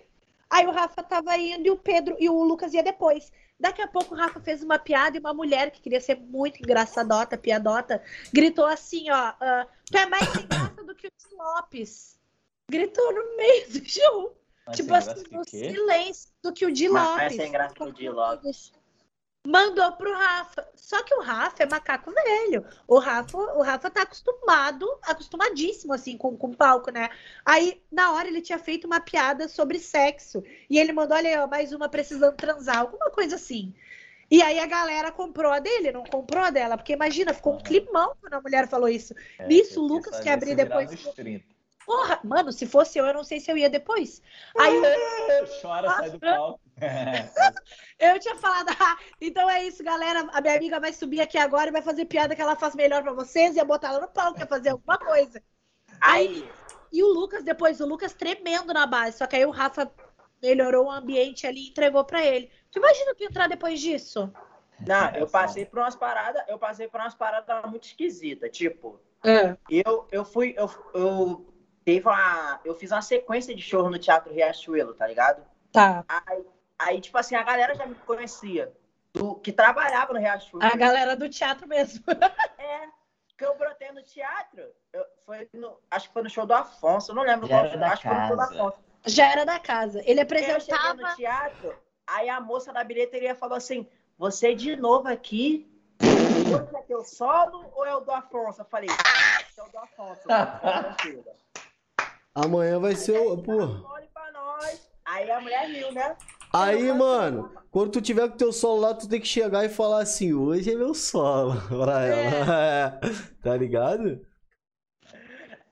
Aí o Rafa tava indo e o Pedro e o Lucas ia depois. Daqui a pouco o Rafa fez uma piada e uma mulher que queria ser muito engraçadota, piadota, gritou assim, ó, uh, tu é mais sem graça do que o Tim Lopes. Gritou no meio do show. Tipo assim, no silêncio do que o Di Lopes. Mas sem graça Di Lopes mandou pro Rafa. Só que o Rafa é macaco velho. O Rafa, o Rafa tá acostumado, acostumadíssimo assim com, com palco, né? Aí, na hora ele tinha feito uma piada sobre sexo e ele mandou, olha, ó, mais uma precisando transar, alguma coisa assim. E aí a galera comprou a dele, não comprou a dela, porque imagina, ficou um climão quando a mulher falou isso. É, Nisso, o Lucas quer abrir depois. Porra, mano, se fosse eu, eu não sei se eu ia depois. Aí <laughs> chora, sai do palco. <laughs> eu tinha falado, ah, então é isso, galera. A minha amiga vai subir aqui agora e vai fazer piada que ela faz melhor para vocês, ia botar ela no palco, ia fazer alguma coisa. Aí, e o Lucas, depois, o Lucas tremendo na base, só que aí o Rafa melhorou o ambiente ali e entregou para ele. Tu imagina tu entrar depois disso? Não, eu passei por umas paradas, eu passei por umas paradas muito esquisitas, tipo, é. eu, eu fui, eu, eu teve uma. Eu fiz uma sequência de show no Teatro Riachuelo, tá ligado? Tá. Aí, aí, tipo assim, a galera já me conhecia. Do, que trabalhava no Riachuelo. A galera do teatro mesmo. <laughs> é. Que eu brotei no teatro. Eu, foi no, acho que foi no show do Afonso. Eu não lembro já qual foi. Acho que foi no show do Afonso. Já era da casa. Ele apresentava. Eu no teatro. Aí a moça da bilheteria falou assim: Você de novo aqui? Hoje é teu solo ou é o do Afonso? Eu falei: É o do Afonso. Amanhã vai ser o. Pô. Aí a mulher riu, né? Aí, mano, quando tu tiver com teu solo lá, tu tem que chegar e falar assim, hoje é meu solo <laughs> pra ela. É. <laughs> Tá ligado?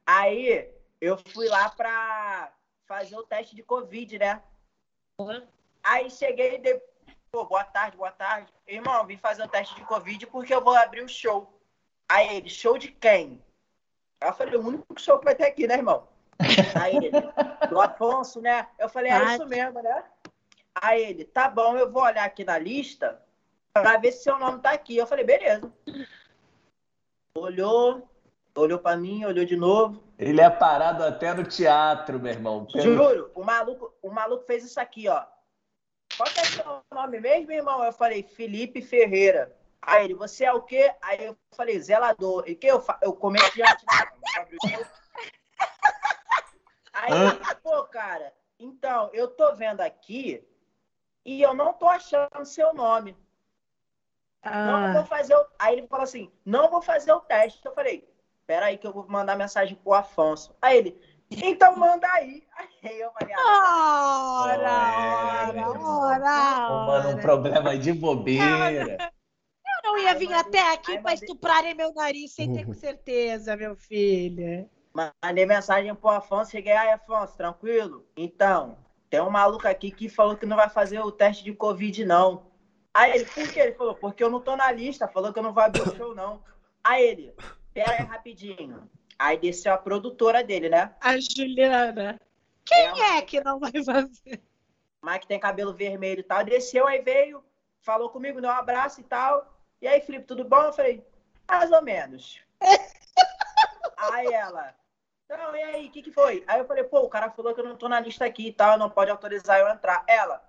Aí eu fui lá pra fazer o teste de Covid, né? Aí cheguei e dei, pô, boa tarde, boa tarde. Irmão, vim fazer o teste de Covid porque eu vou abrir o um show. Aí ele, show de quem? Aí eu falei, o único show que vai ter aqui, né, irmão? Aí ele, do Afonso, né? Eu falei, é isso mesmo, né? Aí ele, tá bom, eu vou olhar aqui na lista pra ver se seu nome tá aqui. Eu falei, beleza. Olhou, olhou pra mim, olhou de novo. Ele é parado até no teatro, meu irmão. Juro, o maluco, o maluco fez isso aqui, ó. Qual que é seu nome mesmo, irmão? Eu falei, Felipe Ferreira. Aí ele, você é o quê? Aí eu falei, zelador. E que eu faço? Eu comediante. Aí ele, pô, cara, então, eu tô vendo aqui e eu não tô achando seu nome. Ah. Não vou fazer o... Aí ele falou assim, não vou fazer o teste. Eu falei, peraí que eu vou mandar mensagem pro Afonso. Aí ele, então manda aí. <laughs> Aí eu falei, ah, ora, ora, ora, Mano, um problema de bobeira. Eu não ia vir até aqui para estuprarem meu nariz sem ter certeza, meu filho. Mandei mensagem pro Afonso, cheguei aí, Afonso, tranquilo? Então, tem um maluco aqui que falou que não vai fazer o teste de Covid, não. Aí ele, por quê? Ele falou, porque eu não tô na lista, falou que eu não vou abrir o show, não. Aí ele, pera aí rapidinho. Aí desceu a produtora dele, né? A Juliana. Quem é, é que não vai fazer? Mas que tem cabelo vermelho e tal. Desceu, aí veio, falou comigo, deu um abraço e tal. E aí, Felipe, tudo bom? Eu falei, mais ou menos. <laughs> aí ela, não, e aí, o que, que foi? Aí eu falei, pô, o cara falou que eu não tô na lista aqui e tal, não pode autorizar eu entrar. Ela,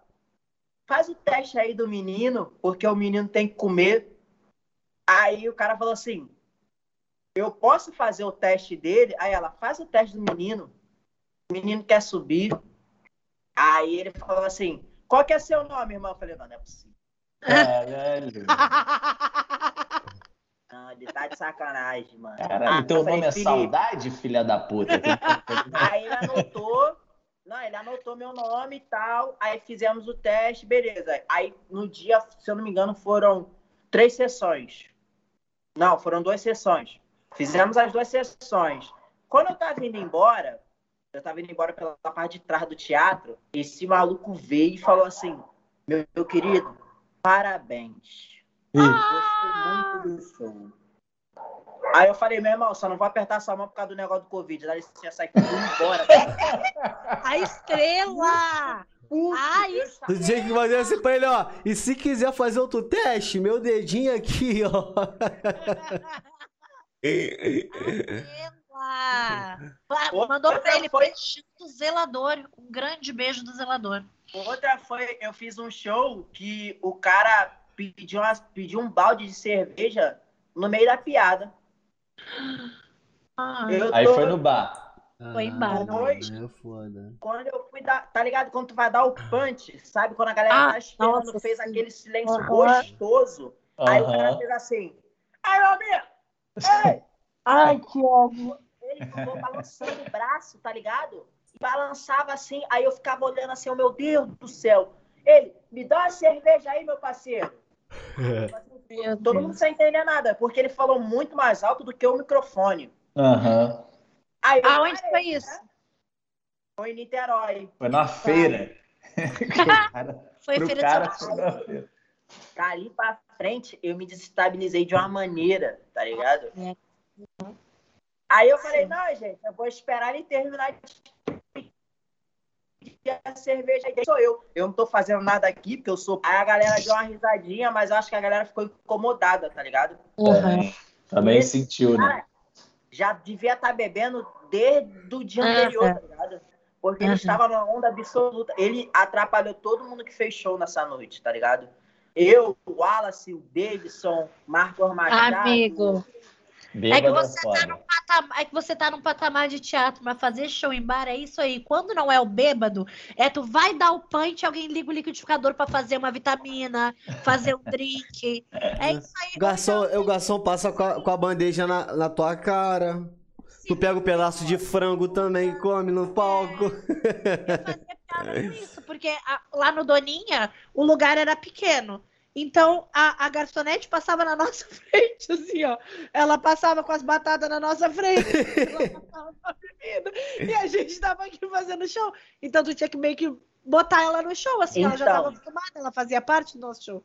faz o teste aí do menino, porque o menino tem que comer. Aí o cara falou assim, eu posso fazer o teste dele? Aí ela, faz o teste do menino. O menino quer subir. Aí ele falou assim, qual que é seu nome, irmão? Eu falei, não, não é possível. Caralho. <laughs> Não, ele tá de sacanagem, mano. Caralho, ah, teu nome é Felipe. saudade, filha da puta? <laughs> Aí ele anotou, não, ele anotou meu nome e tal. Aí fizemos o teste, beleza. Aí no dia, se eu não me engano, foram três sessões. Não, foram duas sessões. Fizemos as duas sessões. Quando eu tava indo embora, eu tava indo embora pela parte de trás do teatro, esse maluco veio e falou assim: Meu, meu querido, parabéns. Gostei muito do show. Aí eu falei, meu irmão, só não vou apertar sua mão por causa do negócio do Covid. Dá licença aqui, vou embora. <laughs> A estrela! Ah, isso. Tu tinha que fazer assim pra ele, ó. E se quiser fazer outro teste, meu dedinho aqui, ó. Estrela! Mandou pra ele, foi do zelador. Um grande beijo do zelador. Outra foi, eu fiz um show que o cara pediu, uma, pediu um balde de cerveja no meio da piada. Ah, Aí tô... foi no bar. Foi em bar. Depois, é foda. Quando eu fui dar. Tá ligado? Quando tu vai dar o punch, sabe? Quando a galera ah, tá esperando, nossa, fez sim. aquele silêncio uhum. gostoso. Uhum. Aí o cara fez assim. Ai, meu amigo! Ei! Ai, que. Ele ficou balançando o braço, tá ligado? E balançava assim, aí eu ficava olhando assim, oh, meu Deus do céu. Ele, me dá uma cerveja aí, meu parceiro. É. Todo mundo sem entender nada, porque ele falou muito mais alto do que o microfone. Uhum. Aí, Aonde parei, foi isso? Né? Foi em Niterói. Foi na feira. <laughs> foi feira cara, de São Paulo. Dali pra frente, eu me desestabilizei de uma maneira, tá ligado? É. Aí eu falei, não, gente, eu vou esperar ele terminar a cerveja aí sou eu. Eu não tô fazendo nada aqui, porque eu sou. Aí a galera deu uma risadinha, mas eu acho que a galera ficou incomodada, tá ligado? Uhum. Também Esse, sentiu, né? Cara, já devia estar tá bebendo desde o dia anterior, tá ligado? Porque uhum. ele estava numa onda absoluta. Ele atrapalhou todo mundo que fez show nessa noite, tá ligado? Eu, o Wallace, o Davidson, Marcos Machado. Amigo. É que, você tá num patamar, é que você tá num patamar de teatro, mas fazer show em bar é isso aí. Quando não é o bêbado, é tu vai dar o punch, alguém liga o liquidificador para fazer uma vitamina, fazer um drink. É isso aí. Garçom, o garçom passa com a, com a bandeja na, na tua cara. Tu pega um pedaço de frango também e come no palco. Eu fazia piada com isso, porque a- lá no Doninha o lugar era pequeno. Então a, a garçonete passava na nossa <laughs> frente, assim, ó. Ela passava com as batatas na nossa frente. ela <laughs> passava com a bebida. E a gente tava aqui fazendo show. Então tu tinha que meio que botar ela no show, assim. Ela já Então. tava acostumada, ela fazia parte do nosso show.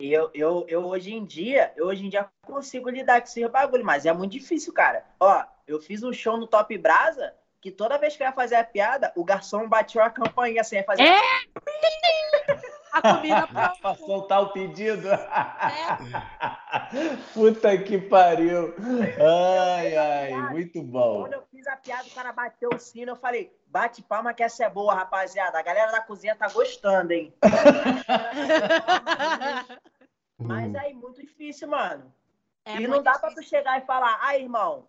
E eu, eu, eu hoje em dia, eu hoje em dia consigo lidar com esse bagulho, mas é muito difícil, cara. Ó, eu fiz um show no Top Brasa que toda vez que eu ia fazer a piada, o garçom bateu a campainha assim, ia fazer. É? <laughs> A comida <laughs> Pra pronta. soltar o pedido. É. <laughs> Puta que pariu. Ai, ai, muito bom. Quando eu fiz a piada, o cara bateu o sino, eu falei, bate palma que essa é boa, rapaziada. A galera da cozinha tá gostando, hein? <laughs> Mas aí, muito difícil, mano. É e não dá pra tu difícil. chegar e falar, ah, irmão,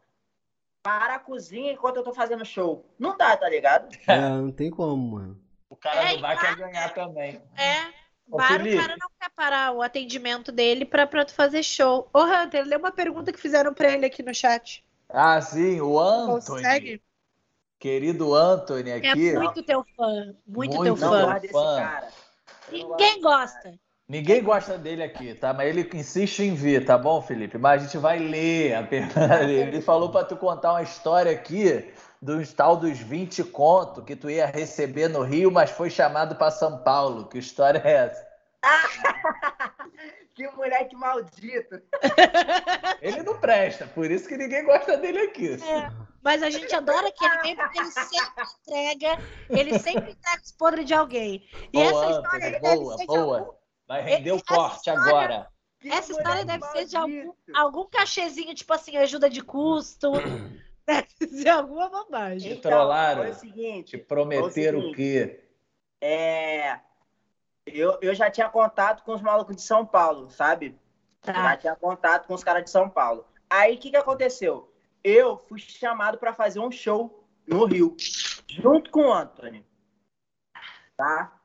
para a cozinha enquanto eu tô fazendo show. Não dá, tá ligado? É, não tem como, mano. O cara É, do bar quer ganhar também. É. Ô, Bar, o cara não quer parar o atendimento dele pra, pra tu fazer show. Ô, Hunter, lê uma pergunta que fizeram pra ele aqui no chat. Ah, sim, o Anthony. Consegue? Querido Anthony É aqui. muito teu fã. Muito, Muito teu fã. desse cara. Ninguém gosta. Ninguém gosta dele aqui, tá? Mas ele insiste em vir, tá bom, Felipe? Mas a gente vai ler a pergunta <laughs> dele. Ele falou pra tu contar uma história aqui dos tal dos 20 conto que tu ia receber no Rio, mas foi chamado pra São Paulo. Que história é essa? <laughs> Que moleque maldito. <laughs> Ele não presta, por isso que ninguém gosta dele aqui. É, mas a gente adora que ele vem porque ele sempre entrega, ele sempre entrega os podres de alguém. E Boa, essa história aí deve boa, ser de boa. algum, Vai render o corte história- agora. Que essa história deve ser de algum, maldito. algum cachezinho, tipo assim, ajuda de custo. <clears throat> <laughs> Deve ser alguma bobagem. Te trollaram? Foi o seguinte, Te prometeram o quê? é, eu, eu já tinha contato com os malucos de São Paulo, sabe? Já Tá. tinha contato com os caras de São Paulo. Aí, o que, que aconteceu? Eu fui chamado para fazer um show no Rio, junto com o Anthony. Tá?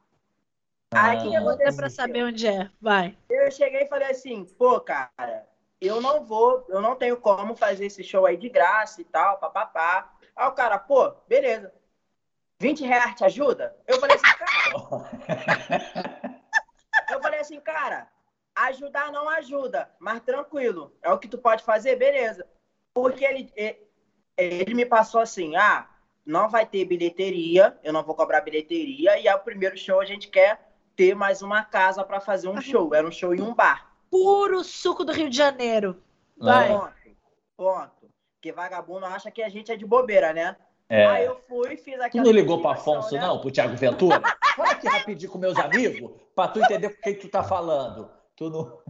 Aí, o que, que Ah. Aconteceu? pra saber onde é. Vai. Eu cheguei e falei assim, pô, cara, eu não vou, eu não tenho como fazer esse show aí de graça e tal, papapá. Aí o cara, pô, beleza. 20 reais te ajuda? Eu falei assim, cara. eu falei assim, cara, ajudar não ajuda, mas tranquilo. É o que tu pode fazer, beleza. Porque ele, e- ele me passou assim, ah, não vai ter bilheteria, eu não vou cobrar bilheteria, e é o primeiro show a gente quer ter mais uma casa para fazer um show. Era um show em um bar. Puro suco do Rio de Janeiro. Vai. Ponto. Ponto. Porque vagabundo acha que a gente é de bobeira, né? Aí É. eu fui, fiz Tu aquela. não ligou pra investigação, Afonso, né? não? Pro Thiago Ventura? Fala aqui rapidinho com meus amigos, pra tu entender que que tu tá falando. Tu não...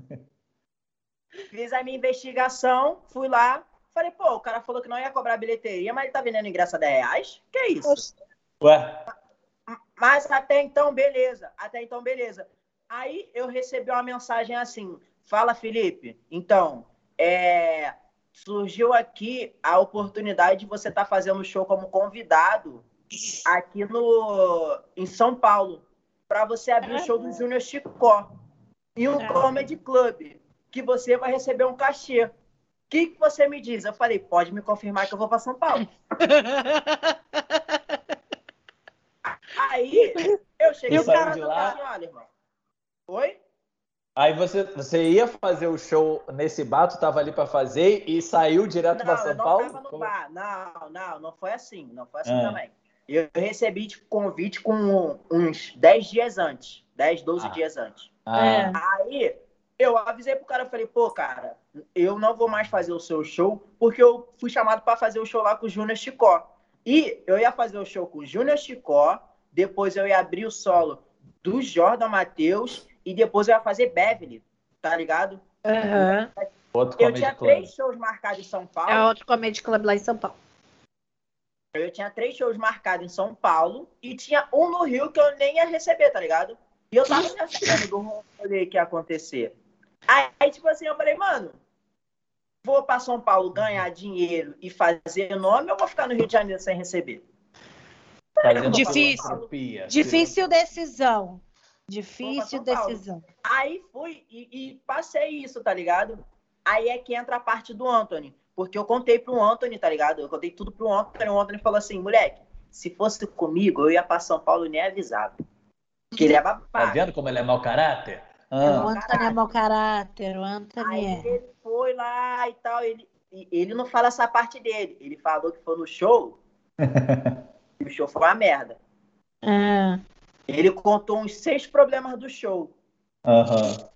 Fiz a minha investigação, fui lá. Falei, pô, o cara falou que não ia cobrar bilheteria, mas ele tá vendendo ingresso a 10 reais? Que isso? Ué? Mas até então, beleza. Até então, beleza. Aí eu recebi uma mensagem assim: Fala, Felipe. Então, é, surgiu aqui a oportunidade de você estar fazendo show como convidado aqui no em São Paulo para você abrir o show do Júnior Chicó e um É. comedy club que você vai receber um cachê. O que, que você me diz? Eu falei, pode me confirmar que eu vou para São Paulo. <laughs> Aí eu cheguei E cara do lá? assim, olha, irmão. Oi? Aí você, você ia fazer o show nesse bar, tu tava ali pra fazer e saiu direto pra Não, São eu não Paulo? tava no Como- bar. Não, não, não foi assim. Não foi assim Ah. também. Eu recebi tipo, convite com uns 10 dias antes. 10, 12 Ah. dias antes. Ah, É. Aí eu avisei pro cara, eu falei, pô, cara, eu não vou mais fazer o seu show, porque eu fui chamado para fazer o show lá com o Júnior Chicó. E eu ia fazer o show com o Júnior Chicó, depois eu ia abrir o solo do Jordan Matheus e depois eu ia fazer Beverly, tá ligado? Aham. outro Eu tinha club. três shows marcados em São Paulo. É outro comedy club lá em São Paulo. Eu tinha três shows marcados em São Paulo e tinha um no Rio que eu nem ia receber, tá ligado? E eu tava sabendo do rolê que ia acontecer. Aí, aí, tipo assim, eu falei, mano, vou pra São Paulo ganhar dinheiro e fazer nome ou vou ficar no Rio de Janeiro sem receber? Fazendo Difícil. Difícil decisão. Difícil decisão. Aí fui e, e passei isso, tá ligado? Aí é que entra a parte do Anthony. porque eu contei pro Anthony, tá ligado? Eu contei tudo pro Anthony. O Anthony falou assim, moleque, se fosse comigo, eu ia pra São Paulo nem avisado. Que ele é babado. Tá vendo como ele é mau caráter? O Ah, Anthony é mau caráter, o Anthony Aí é. ele foi lá e tal. Ele, ele não fala essa parte dele. Ele falou que foi no show. e <laughs> o show foi uma merda. É. Ele contou uns seis problemas do show. aham.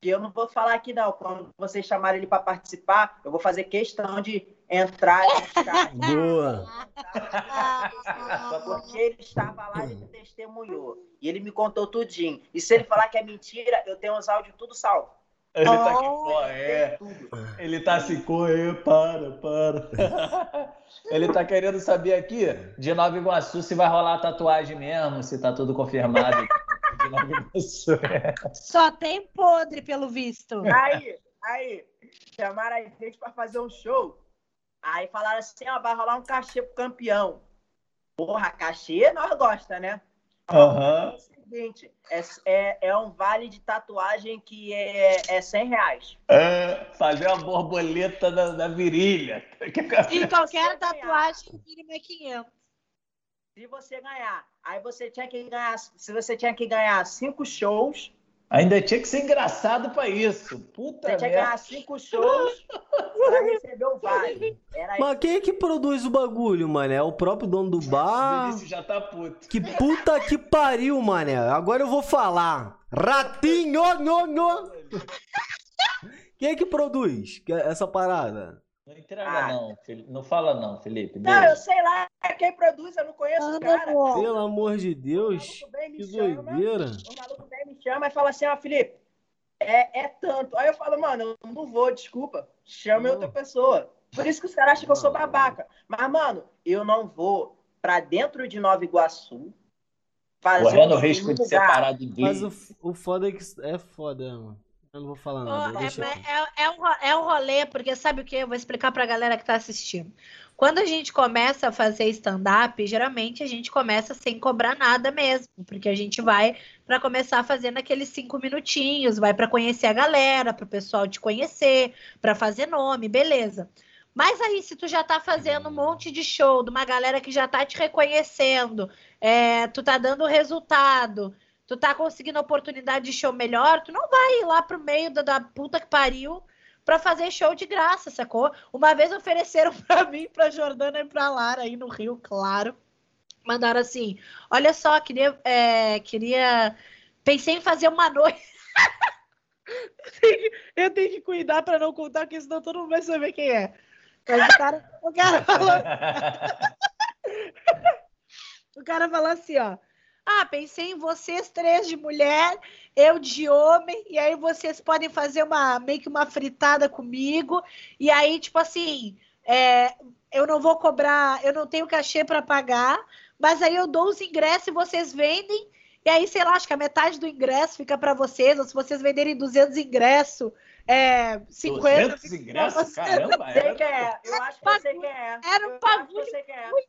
Que eu não vou falar aqui, não. Quando vocês chamarem ele para participar, eu vou fazer questão de entrar e. <laughs> Boa. Porque ele estava lá e testemunhou. E ele me contou tudinho. E se ele falar que é mentira, eu tenho os áudios tudo salvo. Ele tá aqui, pô, é. Ele tá assim, corre, para, para. <laughs> Ele tá querendo saber aqui, de Nova Iguaçu, se vai rolar tatuagem mesmo, se tá tudo confirmado. <laughs> De Nova Iguaçu. Só tem podre, pelo visto. Aí, aí, chamaram a gente para fazer um show. Aí falaram assim, ó, vai rolar um cachê pro campeão. Porra, cachê nós gosta, né? Aham. É o seguinte, é, é, é um vale de tatuagem que é, é 100 reais. É, fazer uma borboleta na, na virilha. <laughs> E qualquer tatuagem mínimo é 500. Se você ganhar, aí você tinha que ganhar, se você tinha que ganhar cinco shows, Ainda tinha que ser engraçado pra isso. Puta você tinha que merda. ganhar cinco shows pra receber o vale. Era Mas quem é que produz o bagulho, mané? É o próprio dono do bar? Vinícius já tá puto. Que puta que pariu, mané. Agora eu vou falar. Ratinho, no, no. Quem é que produz que- essa parada? Não entrega Ah. não, Felipe. Não fala não, Felipe. Não, eu Deixa. sei lá quem produz, eu não conheço o cara. Pelo amor de O Deus. maluco vem me Que chama, doideira. o maluco vem me chama e fala assim, ó, Felipe, é, é tanto. Aí eu falo, mano, eu não vou, desculpa. Chama outra pessoa. Por isso que os caras acham que eu sou babaca. Mas, mano, eu não vou pra dentro de Nova Iguaçu fazer Correndo um o risco de separar do gay. Mas o, o foda é que é foda, mano. Eu não vou falar nada. Ó, é, Deixa é, é- um, é um rolê, porque sabe o que? Eu vou explicar pra galera que tá assistindo. Quando a gente começa a fazer stand-up, geralmente a gente começa sem cobrar nada mesmo, porque a gente vai pra começar fazendo aqueles cinco minutinhos, vai pra conhecer a galera, pro pessoal te conhecer, pra fazer nome, beleza. Mas aí, se tu já tá fazendo um monte de show, de uma galera que já tá te reconhecendo, é, tu tá dando resultado, tu tá conseguindo oportunidade de show melhor, tu não vai ir lá pro meio da, da puta que pariu pra fazer show de graça, sacou? Uma vez ofereceram <laughs> pra mim, pra Jordana e pra Lara aí no Rio, claro. Mandaram assim: olha só, queria. é, queria. Pensei em fazer uma noite. <laughs> Eu tenho que- Eu tenho que cuidar pra não contar, porque senão todo mundo vai saber quem é. Mas o cara, o cara falou <laughs> O cara falou assim, ó. Ah, pensei em vocês três de mulher, eu de homem, e aí vocês podem fazer uma meio que uma fritada comigo. E aí, tipo assim, é, eu não vou cobrar, eu não tenho cachê para pagar, mas aí eu dou os ingressos e vocês vendem. E aí, sei lá, acho que a metade do ingresso fica para vocês, ou se vocês venderem 200 ingressos, é, 50 200 fica pra ingressos? Caramba, Sei quem é, eu acho que quem é. Era um Eu acho que bagulho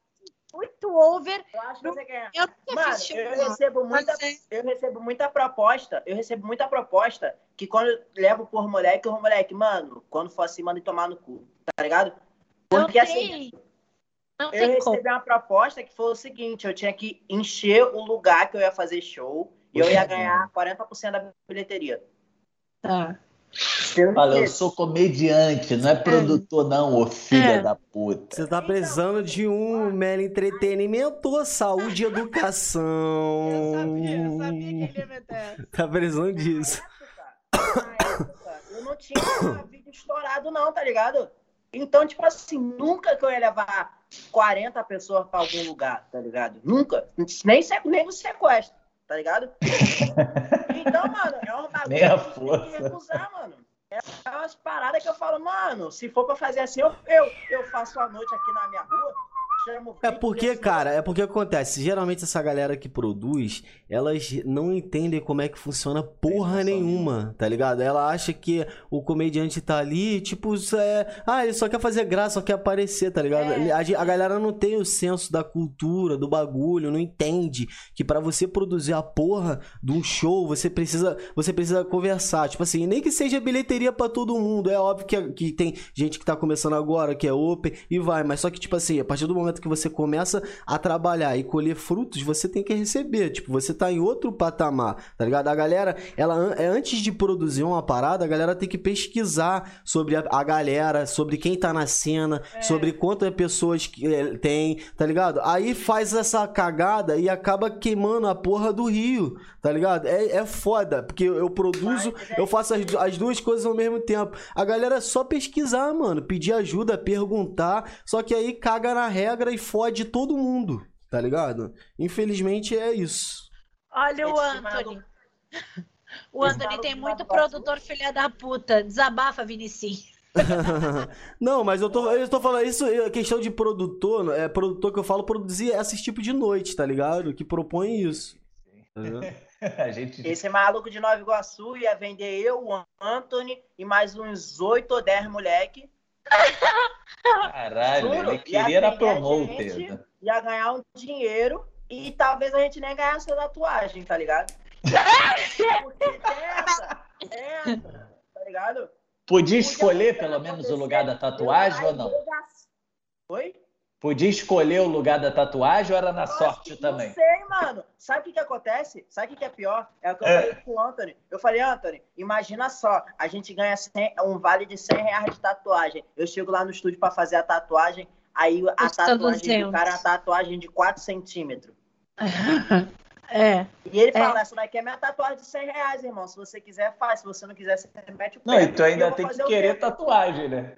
eu muito over. Eu acho que eu quem é. Eu Mano, eu lá, recebo muita, é- eu recebo muita proposta, eu recebo muita proposta que quando eu levo por moleque, o moleque, mano, quando for assim, manda tomar no cu, tá ligado? Não Porque assim, tem, não eu tem como. recebi uma proposta que foi o seguinte, eu tinha que encher o lugar que eu ia fazer show e eu ia ganhar 40% da bilheteria. Tá. Fala, eu sou comediante, não é produtor, não, ô filha É. da puta. Você tá precisando de um mero entretenimento ou saúde e educação? Eu sabia, eu sabia que ele ia meter. Tá precisando disso. Na época, eu não tinha <coughs> vídeo estourado, não, tá ligado? Então, tipo assim, nunca que eu ia levar 40 pessoas pra algum lugar, tá ligado? Nunca. Nem, nem no sequestro, tá ligado? Então, mano, é um bagulho Nem a que tem que força. recusar, mano. É umas paradas que eu falo, mano, se for pra fazer assim, eu, eu, eu faço a noite aqui na minha rua, É porque, desse cara, é porque acontece. Geralmente essa galera que produz, elas não entendem como é que funciona porra nenhuma, tá ligado? Ela acha que o comediante tá ali, tipo, é. Ah, ele só quer fazer graça, só quer aparecer, tá ligado? É. A, a galera não tem o senso da cultura, do bagulho, não entende que pra você produzir a porra de um show, você precisa, você precisa conversar. Tipo assim, nem que seja bilheteria pra todo mundo. É óbvio que, que tem gente que tá começando agora, que é open, e vai. Mas só que, tipo assim, a partir do momento que você começa a trabalhar e colher frutos, você tem que receber. Tipo, você tá em outro patamar, tá ligado? A galera, ela é antes de produzir uma parada, a galera tem que pesquisar sobre a, a galera, sobre quem tá na cena, sobre quantas pessoas que eh, tem, tá ligado? Aí faz essa cagada e acaba queimando a porra do rio, tá ligado? É, é foda, porque eu produzo, Mas é eu faço as, as duas coisas ao mesmo tempo. A galera é só pesquisar, mano, pedir ajuda, perguntar, só que aí caga na regra e fode todo mundo, tá ligado? Infelizmente é isso. Olha o Esse Anthony. <laughs> O Esse Anthony tem muito produtor filha da puta. Desabafa, Vinicius. <laughs> Não, mas eu tô, eu tô falando isso, é questão de produtor, é produtor que eu falo produzir esses tipos de noite, tá ligado? Que propõe isso. Tá? <laughs> A gente. Esse maluco de Nova Iguaçu ia vender eu, o Anthony e mais uns 8 ou 10 moleque. Caralho, Juro, ele queria era atender a promoter. gente, Ia ganhar um dinheiro e talvez a gente nem ganhasse a tatuagem, tá ligado? Porque essa, essa, tá ligado? Podia escolher pelo menos o lugar da tatuagem ou não? Oi? Podia escolher o lugar da tatuagem ou era na acho sorte também? Não sei, mano. Sabe o que, que acontece? Sabe o que, que é pior? É o que eu É. falei com o Anthony. Eu falei, Anthony, imagina só, a gente ganha 100 um vale de 100 reais de tatuagem. Eu chego lá no estúdio pra fazer a tatuagem, aí a Custa tatuagem 200. do cara é uma tatuagem de 4 centímetros. <laughs> É. E ele fala, essa daqui é minha tatuagem de 100 reais, irmão. Se você quiser, faz. Se você não quiser, você mete o pé. Não, e tu ainda tem que querer tatuagem, né?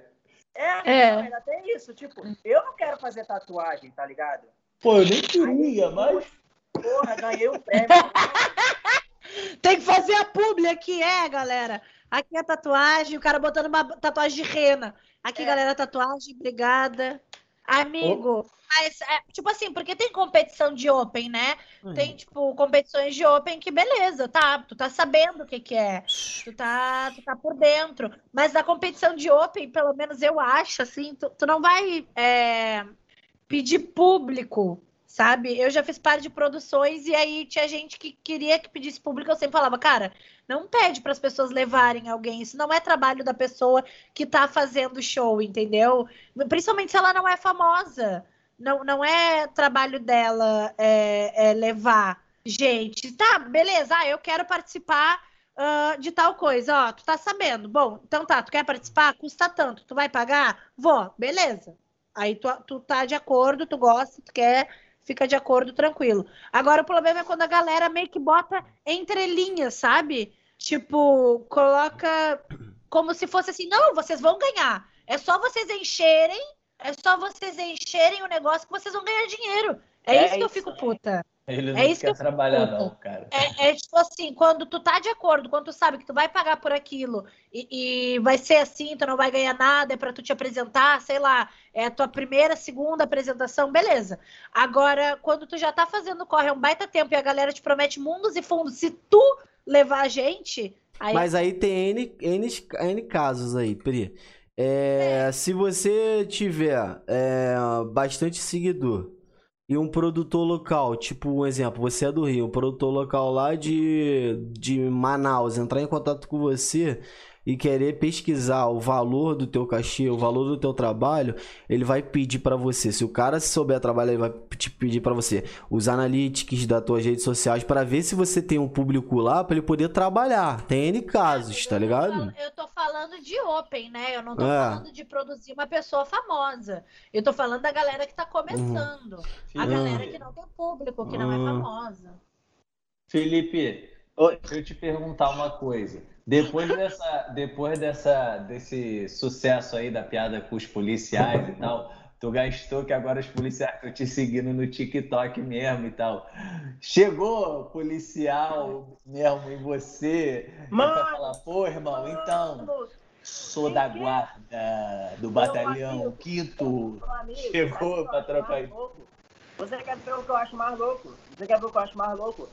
É, É. ainda tem isso. Tipo, eu não quero fazer tatuagem, tá ligado? Pô, eu nem queria, mas. Porra, ganhei o prêmio. <laughs> Tem que fazer a publi aqui, é, galera. Aqui é tatuagem, o cara botando uma tatuagem de rena. Aqui, É. galera, tatuagem, obrigada. Amigo, mas, é, tipo assim, porque tem competição de Open, né? Tem, tipo, competições de Open que beleza, tá? Tu tá sabendo o que que é. Tu tá, tu tá por dentro. Mas na competição de Open, pelo menos eu acho, assim, tu, tu não vai é, pedir público, sabe? Eu já fiz parte de produções e aí tinha gente que queria que pedisse público, eu sempre falava, cara, não pede para as pessoas levarem alguém, isso não é trabalho da pessoa que tá fazendo show, entendeu? Principalmente se ela não é famosa. Não, não é trabalho dela é, é levar gente. Tá, beleza, ah, eu quero participar ah, de tal coisa, ó, tu tá sabendo. Bom, então tá, tu quer participar? Custa tanto, tu vai pagar? Vou, beleza. Aí tu, tu tá de acordo, tu gosta, tu quer, fica de acordo, tranquilo. Agora o problema é quando a galera meio que bota entre linhas, sabe? Tipo, coloca como se fosse assim, não, vocês vão ganhar. É só vocês encherem, é só vocês encherem o negócio que vocês vão ganhar dinheiro. É, É isso que eu isso. fico puta. Ele não É isso quer que trabalhar, não, cara. É, é tipo assim, quando tu tá de acordo, quando tu sabe que tu vai pagar por aquilo e, e vai ser assim, tu não vai ganhar nada, é pra tu te apresentar, sei lá, é a tua primeira, segunda apresentação, beleza. Agora, quando tu já tá fazendo corre há um baita tempo e a galera te promete mundos e fundos, se tu levar a gente, aí Mas aí tem N, N, N casos aí, Pri. É, Se você tiver é, bastante seguidor e um produtor local, tipo um exemplo, você é do Rio, um produtor local lá de, de Manaus, entrar em contato com você e querer pesquisar o valor do teu cachê, o valor do teu trabalho, ele vai pedir pra você. Se o cara souber trabalhar, ele vai te pedir pra você os analytics das tuas redes sociais pra ver se você tem um público lá pra ele poder trabalhar. Tem N casos, tá Eu tô ligado? Eu tô falando de open, né? Eu não tô É. falando de produzir uma pessoa famosa. Eu tô falando da galera que tá começando. A Uhum. galera que não tem público, que não é Uhum. famosa. Felipe, deixa eu te perguntar uma coisa. Depois dessa, depois dessa, desse sucesso aí da piada com os policiais e tal, tu gastou que agora os policiais estão te seguindo no TikTok mesmo e tal. Chegou policial mesmo em você Mano, pra falar, pô, irmão, então, Sou da guarda do batalhão quinto. Chegou pra trocar isso. Você quer ver o que eu acho mais louco? Você quer ver o que eu acho mais louco?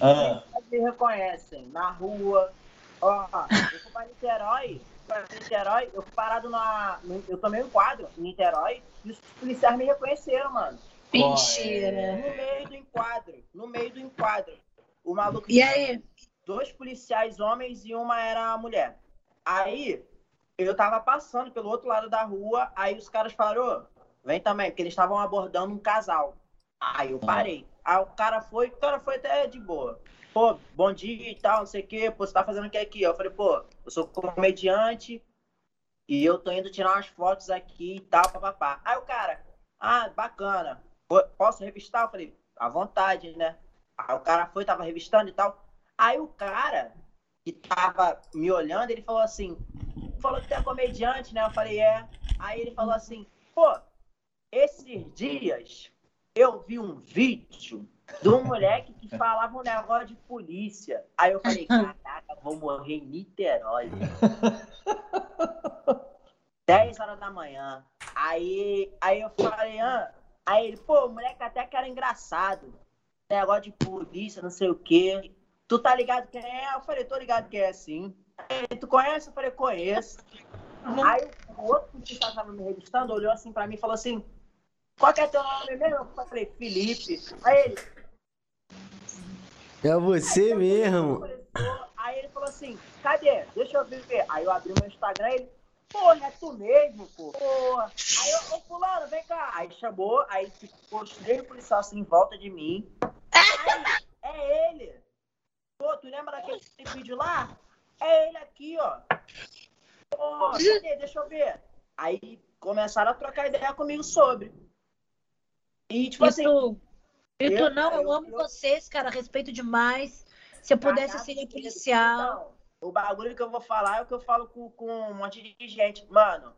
Ah. Me reconhecem na rua. Ó, eu fui pra Niterói, pra Niterói, eu fui parado na. Eu tomei um quadro em Niterói e os policiais me reconheceram, mano. Mentira. No meio do enquadro. No meio do enquadro. O maluco. E aí? Dois policiais homens e uma era mulher. Aí eu tava passando pelo outro lado da rua, aí os caras falaram, "Ô, vem também, porque eles estavam abordando um casal. Aí eu parei. Aí o cara foi, o cara foi até de boa. Pô, bom dia e tal, não sei o quê. Pô, você tá fazendo o que aqui? Eu falei, pô, eu sou comediante e eu tô indo tirar umas fotos aqui e tal, papapá. Aí o cara, ah, bacana. Posso revistar? Eu falei, à vontade, né? Aí o cara foi, tava revistando e tal. Aí o cara que tava me olhando, ele falou assim, falou que tu é comediante, né? Eu falei, é. Aí ele falou assim, pô, esses dias eu vi um vídeo de um moleque que falava um negócio de polícia. Aí eu falei, caraca, vou morrer em Niterói. <laughs> 10 horas da manhã. Aí, aí eu falei, ah. Aí ele, pô, moleque até que era engraçado. Negócio de polícia, não sei o quê. Tu tá ligado quem é? Eu falei, tô ligado quem é sim. Aí, tu conhece? Eu falei, conheço. Aí o outro que tava me revistando olhou assim pra mim e falou assim: Qual que é teu nome mesmo? Eu falei, Felipe. Aí ele, É você mesmo. começou, aí ele falou assim, cadê? Deixa eu ver. Aí eu abri meu Instagram e ele, porra, é tu mesmo, pô. Porra. Aí eu, ô fulano, vem cá. Aí chamou, aí ficou os três policiais assim em volta de mim. Aí, é ele. Pô, tu lembra daquele vídeo lá? É ele aqui, ó. Pô, cadê? Deixa eu ver. Aí começaram a trocar ideia comigo sobre. E tipo E assim, tu, e tu não, eu eu- amo eu- vocês, cara, respeito demais. Se eu pudesse Caraca, ser policial. Então, o bagulho que eu vou falar é o que eu falo com, com um monte de gente. Mano,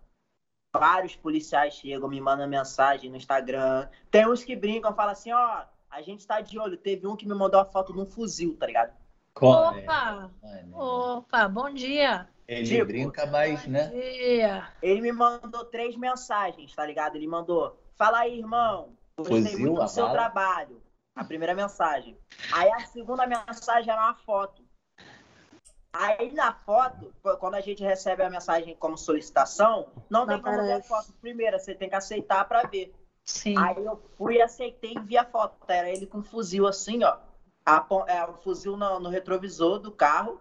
vários policiais chegam, me mandam mensagem no Instagram. Tem uns que brincam, falam assim, ó, a gente tá de olho. Teve um que me mandou a foto de um fuzil, tá ligado? Corre. Opa! Mano, Opa, bom dia. Ele Tipo, brinca mais, Bom né? dia. Ele me mandou três mensagens, tá ligado? Ele mandou, fala aí, irmão. Gostei muito do seu trabalho. A primeira mensagem. Aí a segunda mensagem era uma foto. Aí na foto, quando a gente recebe a mensagem como solicitação, não, Não tem como ver a foto primeira, você tem que aceitar pra ver. Sim. Aí eu fui, aceitei e vi a foto. Era ele com um fuzil assim, ó. A, é, o fuzil no, no retrovisor do carro.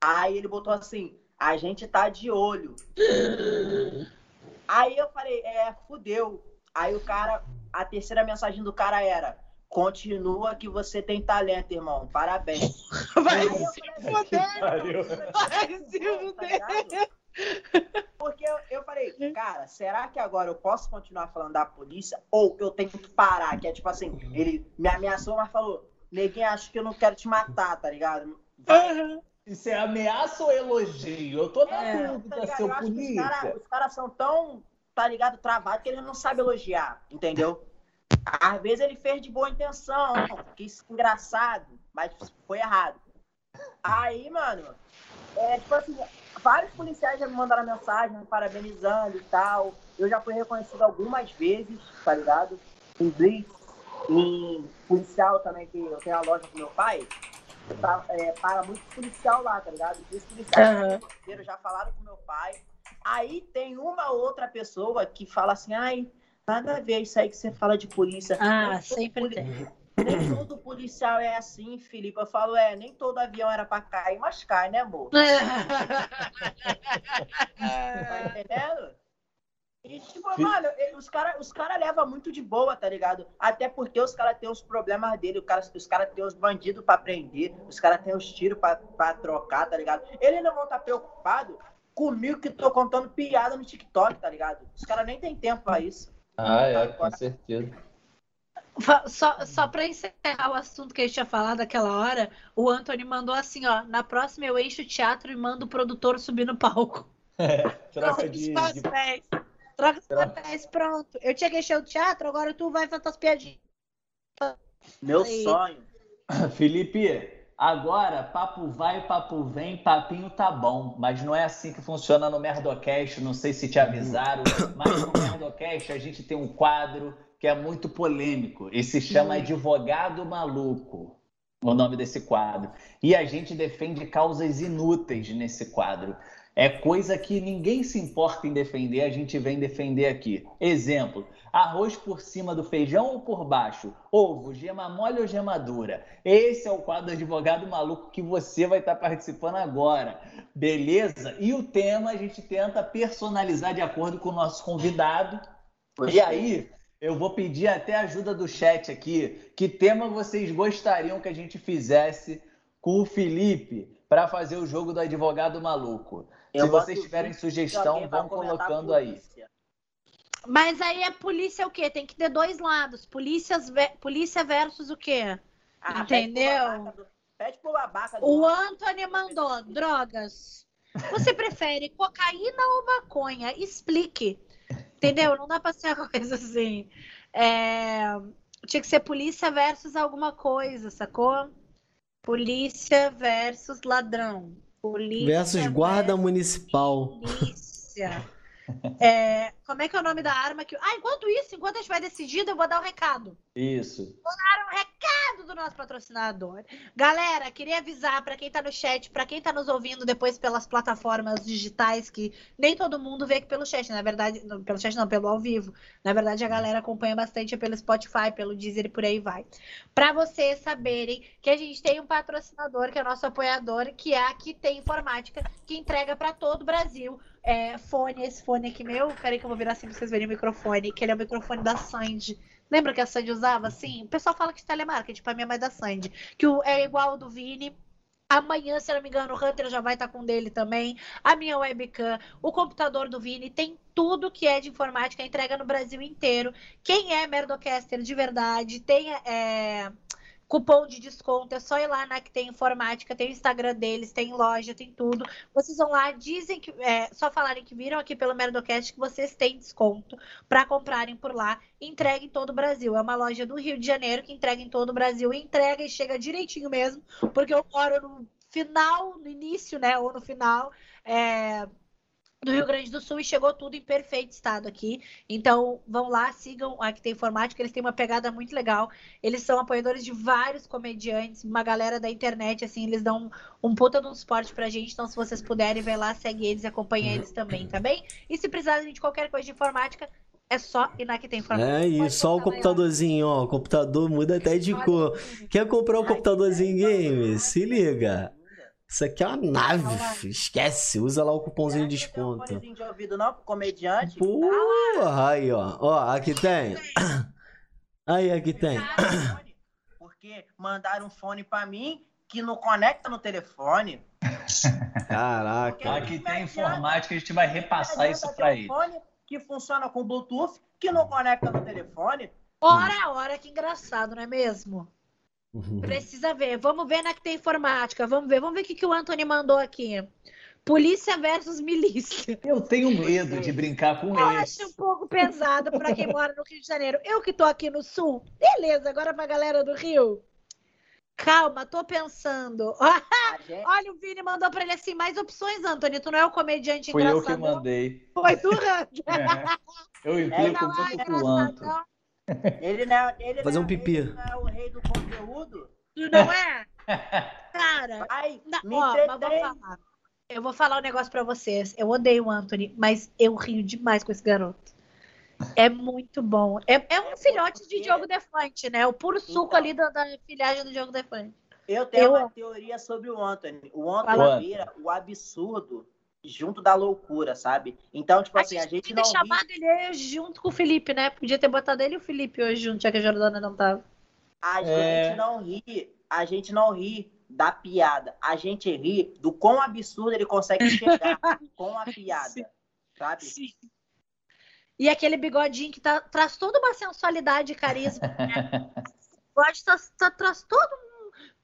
Aí ele botou assim, a gente tá de olho. <gasps> Aí eu falei, é, fudeu. Aí o cara, a terceira mensagem do cara era, continua que você tem talento, irmão. Parabéns. <laughs> Vai se fuder. Vai se tá fuder. ligado? Porque eu, eu falei, cara, será que agora eu posso continuar falando da polícia? Ou eu tenho que parar? Que é tipo assim, ele me ameaçou, mas falou, neguinho, acho que eu não quero te matar, tá ligado? Isso é ameaça ou elogio? Eu tô na É, dúvida, tá ligado? seu Eu acho que os polícia. caras cara são tão, tá ligado, travados que eles não sabem elogiar, entendeu? Às vezes ele fez de boa intenção, quis ser engraçado, mas foi errado. Aí, mano, é tipo assim, vários policiais já me mandaram mensagem me parabenizando e tal. Eu já fui reconhecido algumas vezes, tá ligado? Em Blitz, em policial também, que eu tenho a loja com meu pai. Tá, é, para muito policial lá, tá ligado? E os policiais brasileiros já falaram com meu pai. Aí tem uma outra pessoa que fala assim, ai, nada a ver isso aí que você fala de polícia. Ah, Nem sempre poli- tem. Nem todo policial é assim, Felipe. Eu falo, é, nem todo avião era pra cair, mas cai, né, amor? <laughs> Tá entendendo? E, tipo, mano, os caras os cara levam muito de boa, tá ligado? Até porque os caras têm os problemas dele, os caras os cara têm os bandidos pra prender, os caras têm os tiros pra, pra trocar, tá ligado? Eles não vão estar preocupados comigo que tô contando piada no TikTok, tá ligado? Os caras nem tem tempo pra isso. Ah, é, com certeza. Só, só pra encerrar o assunto que a gente tinha falado aquela hora, o Anthony mandou assim, ó. Na próxima eu encho o teatro e mando o produtor subir no palco. <laughs> Troca de, os de- papéis. Troca os Troca. papéis, pronto. Eu tinha que encher o teatro, agora tu vai fazer as piadinhas. Meu Aí. sonho. <laughs> Felipe, Agora, papo vai, papo vem, papinho tá bom. Mas não é assim que funciona no Merdocast. Não sei se te avisaram, mas no Merdocast a gente tem um quadro que é muito polêmico e se chama Advogado Maluco. O nome desse quadro. E a gente defende causas inúteis nesse quadro. É coisa que ninguém se importa em defender, a gente vem defender aqui. Exemplo: arroz por cima do feijão ou por baixo? Ovo, gema mole ou gema dura? Esse é o quadro Advogado Maluco que você vai estar participando agora. Beleza? E o tema a gente tenta personalizar de acordo com o nosso convidado. E aí, eu vou pedir até ajuda do chat aqui. Que tema vocês gostariam que a gente fizesse com o Felipe para fazer o jogo do advogado maluco? Eu Se vocês tiverem sugestão, vão colocando aí. Mas aí a polícia é o quê? Tem que ter dois lados. Polícias ve- Polícia versus o quê? Ah, Entendeu? Pede pro babaca do, pede pro babaca do O Anthony mandou drogas. Você prefere cocaína ou maconha? Explique. Entendeu? Não dá pra ser uma coisa assim. É, Tinha que ser polícia versus alguma coisa, sacou? Polícia versus ladrão. Polícia Versus guarda municipal. Polícia. É, como é que é o nome da arma que. Ah, enquanto isso, enquanto a gente vai decidido, eu vou dar o recado. Isso. Dar um recado do nosso patrocinador. Galera, queria avisar para quem tá no chat, para quem tá nos ouvindo depois pelas plataformas digitais, que nem todo mundo vê aqui pelo chat, na verdade, não, pelo chat não, pelo ao vivo. Na verdade, a galera acompanha bastante pelo Spotify, pelo Deezer e por aí vai. Para vocês saberem que a gente tem um patrocinador, que é nosso apoiador, que é a que tem informática, que entrega para todo o Brasil é, fone, esse fone aqui meu, peraí que eu vou virar assim pra vocês verem o microfone, que ele é o microfone da Sandy. Lembra que a Sandy usava assim? O pessoal fala que de telemarketing, pra minha mãe é da Sandy. Que o, é igual ao do Vini. Amanhã, se não me engano, o Hunter já vai estar com dele também. A minha webcam, o computador do Vini, tem tudo que é de informática, entrega no Brasil inteiro. Quem é Merdocaster de verdade, tem é, cupom de desconto, é só ir lá na que tem informática, tem o Instagram deles, tem loja, tem tudo. Vocês vão lá, dizem que é, só falarem que viram aqui pelo Merdocast que vocês têm desconto para comprarem por lá. Entrega em todo o Brasil. É uma loja do Rio de Janeiro que entrega em todo o Brasil. Entrega e chega direitinho mesmo, porque eu moro no final, no início, né, ou no final. É, do Rio Grande do Sul e chegou tudo em perfeito estado aqui. Então, vão lá, sigam a que tem informática, eles têm uma pegada muito legal. Eles são apoiadores de vários comediantes, uma galera da internet, assim, eles dão um puta de um suporte pra gente. Então, se vocês puderem, vai lá, segue eles e acompanha eles também, tá bem? E se precisarem de qualquer coisa de informática, é só ir na que tem informática. É isso, só o computadorzinho, ó. O computador muda até de cor. Quer comprar um computadorzinho game? Se liga. Isso aqui é uma nave, filho. esquece. Usa lá o cupomzinho de que não tem um desconto. de ouvido não pro comediante? Porra, aí, ó. Ó, aqui tem. <coughs> Aí, aqui tem. Porque mandaram um fone pra mim que não conecta no telefone. Caraca. Aqui tem informática, a gente vai repassar isso para ter ele. fone que funciona com Bluetooth, que não conecta no telefone. Ora, ora, que engraçado, não é mesmo? Precisa ver. Vamos ver na que tem informática. Vamos ver. Vamos ver o que, que o Anthony mandou aqui. Polícia versus milícia. Eu tenho medo de brincar com Eu esse. acho um pouco pesado para quem mora no Rio de Janeiro. Eu que tô aqui no Sul. Beleza, agora pra galera do Rio. Calma, tô pensando. <laughs> Olha, o Vini mandou pra ele assim: mais opções, Anthony. Tu não é o comediante Fui eu que mandei. Foi tu. <laughs> Eu É, implico Não, é muito com o Anto. engraçadão. Ele não é, ele Fazer não, um pipi. Ele não é o rei do conteúdo. Tu não é? Cara, <laughs> Ai, Na- me ó, mas vou entretém. falar. Eu vou falar um negócio pra vocês. Eu odeio o Anthony, mas eu rio demais com esse garoto. É muito bom. É, é um É filhote de porque- Diogo Defante, né? O puro suco Então. ali da, da filhagem do Diogo Defante. Eu tenho Eu- uma teoria sobre o Anthony. O Anthony Fala. vira o absurdo junto da loucura, sabe? Então, tipo A assim, a gente gente podia não ter ri, chamado ele junto com o Felipe, né? Podia ter botado ele e o Felipe hoje junto, já que a Jordana não tava. a É. gente não ri, a gente não ri da piada. A gente ri do quão absurdo ele consegue chegar <laughs> com a piada, sabe? E aquele bigodinho que tá- traz toda uma sensualidade e carisma. Né? Bigode tá- tá- traz todo, um,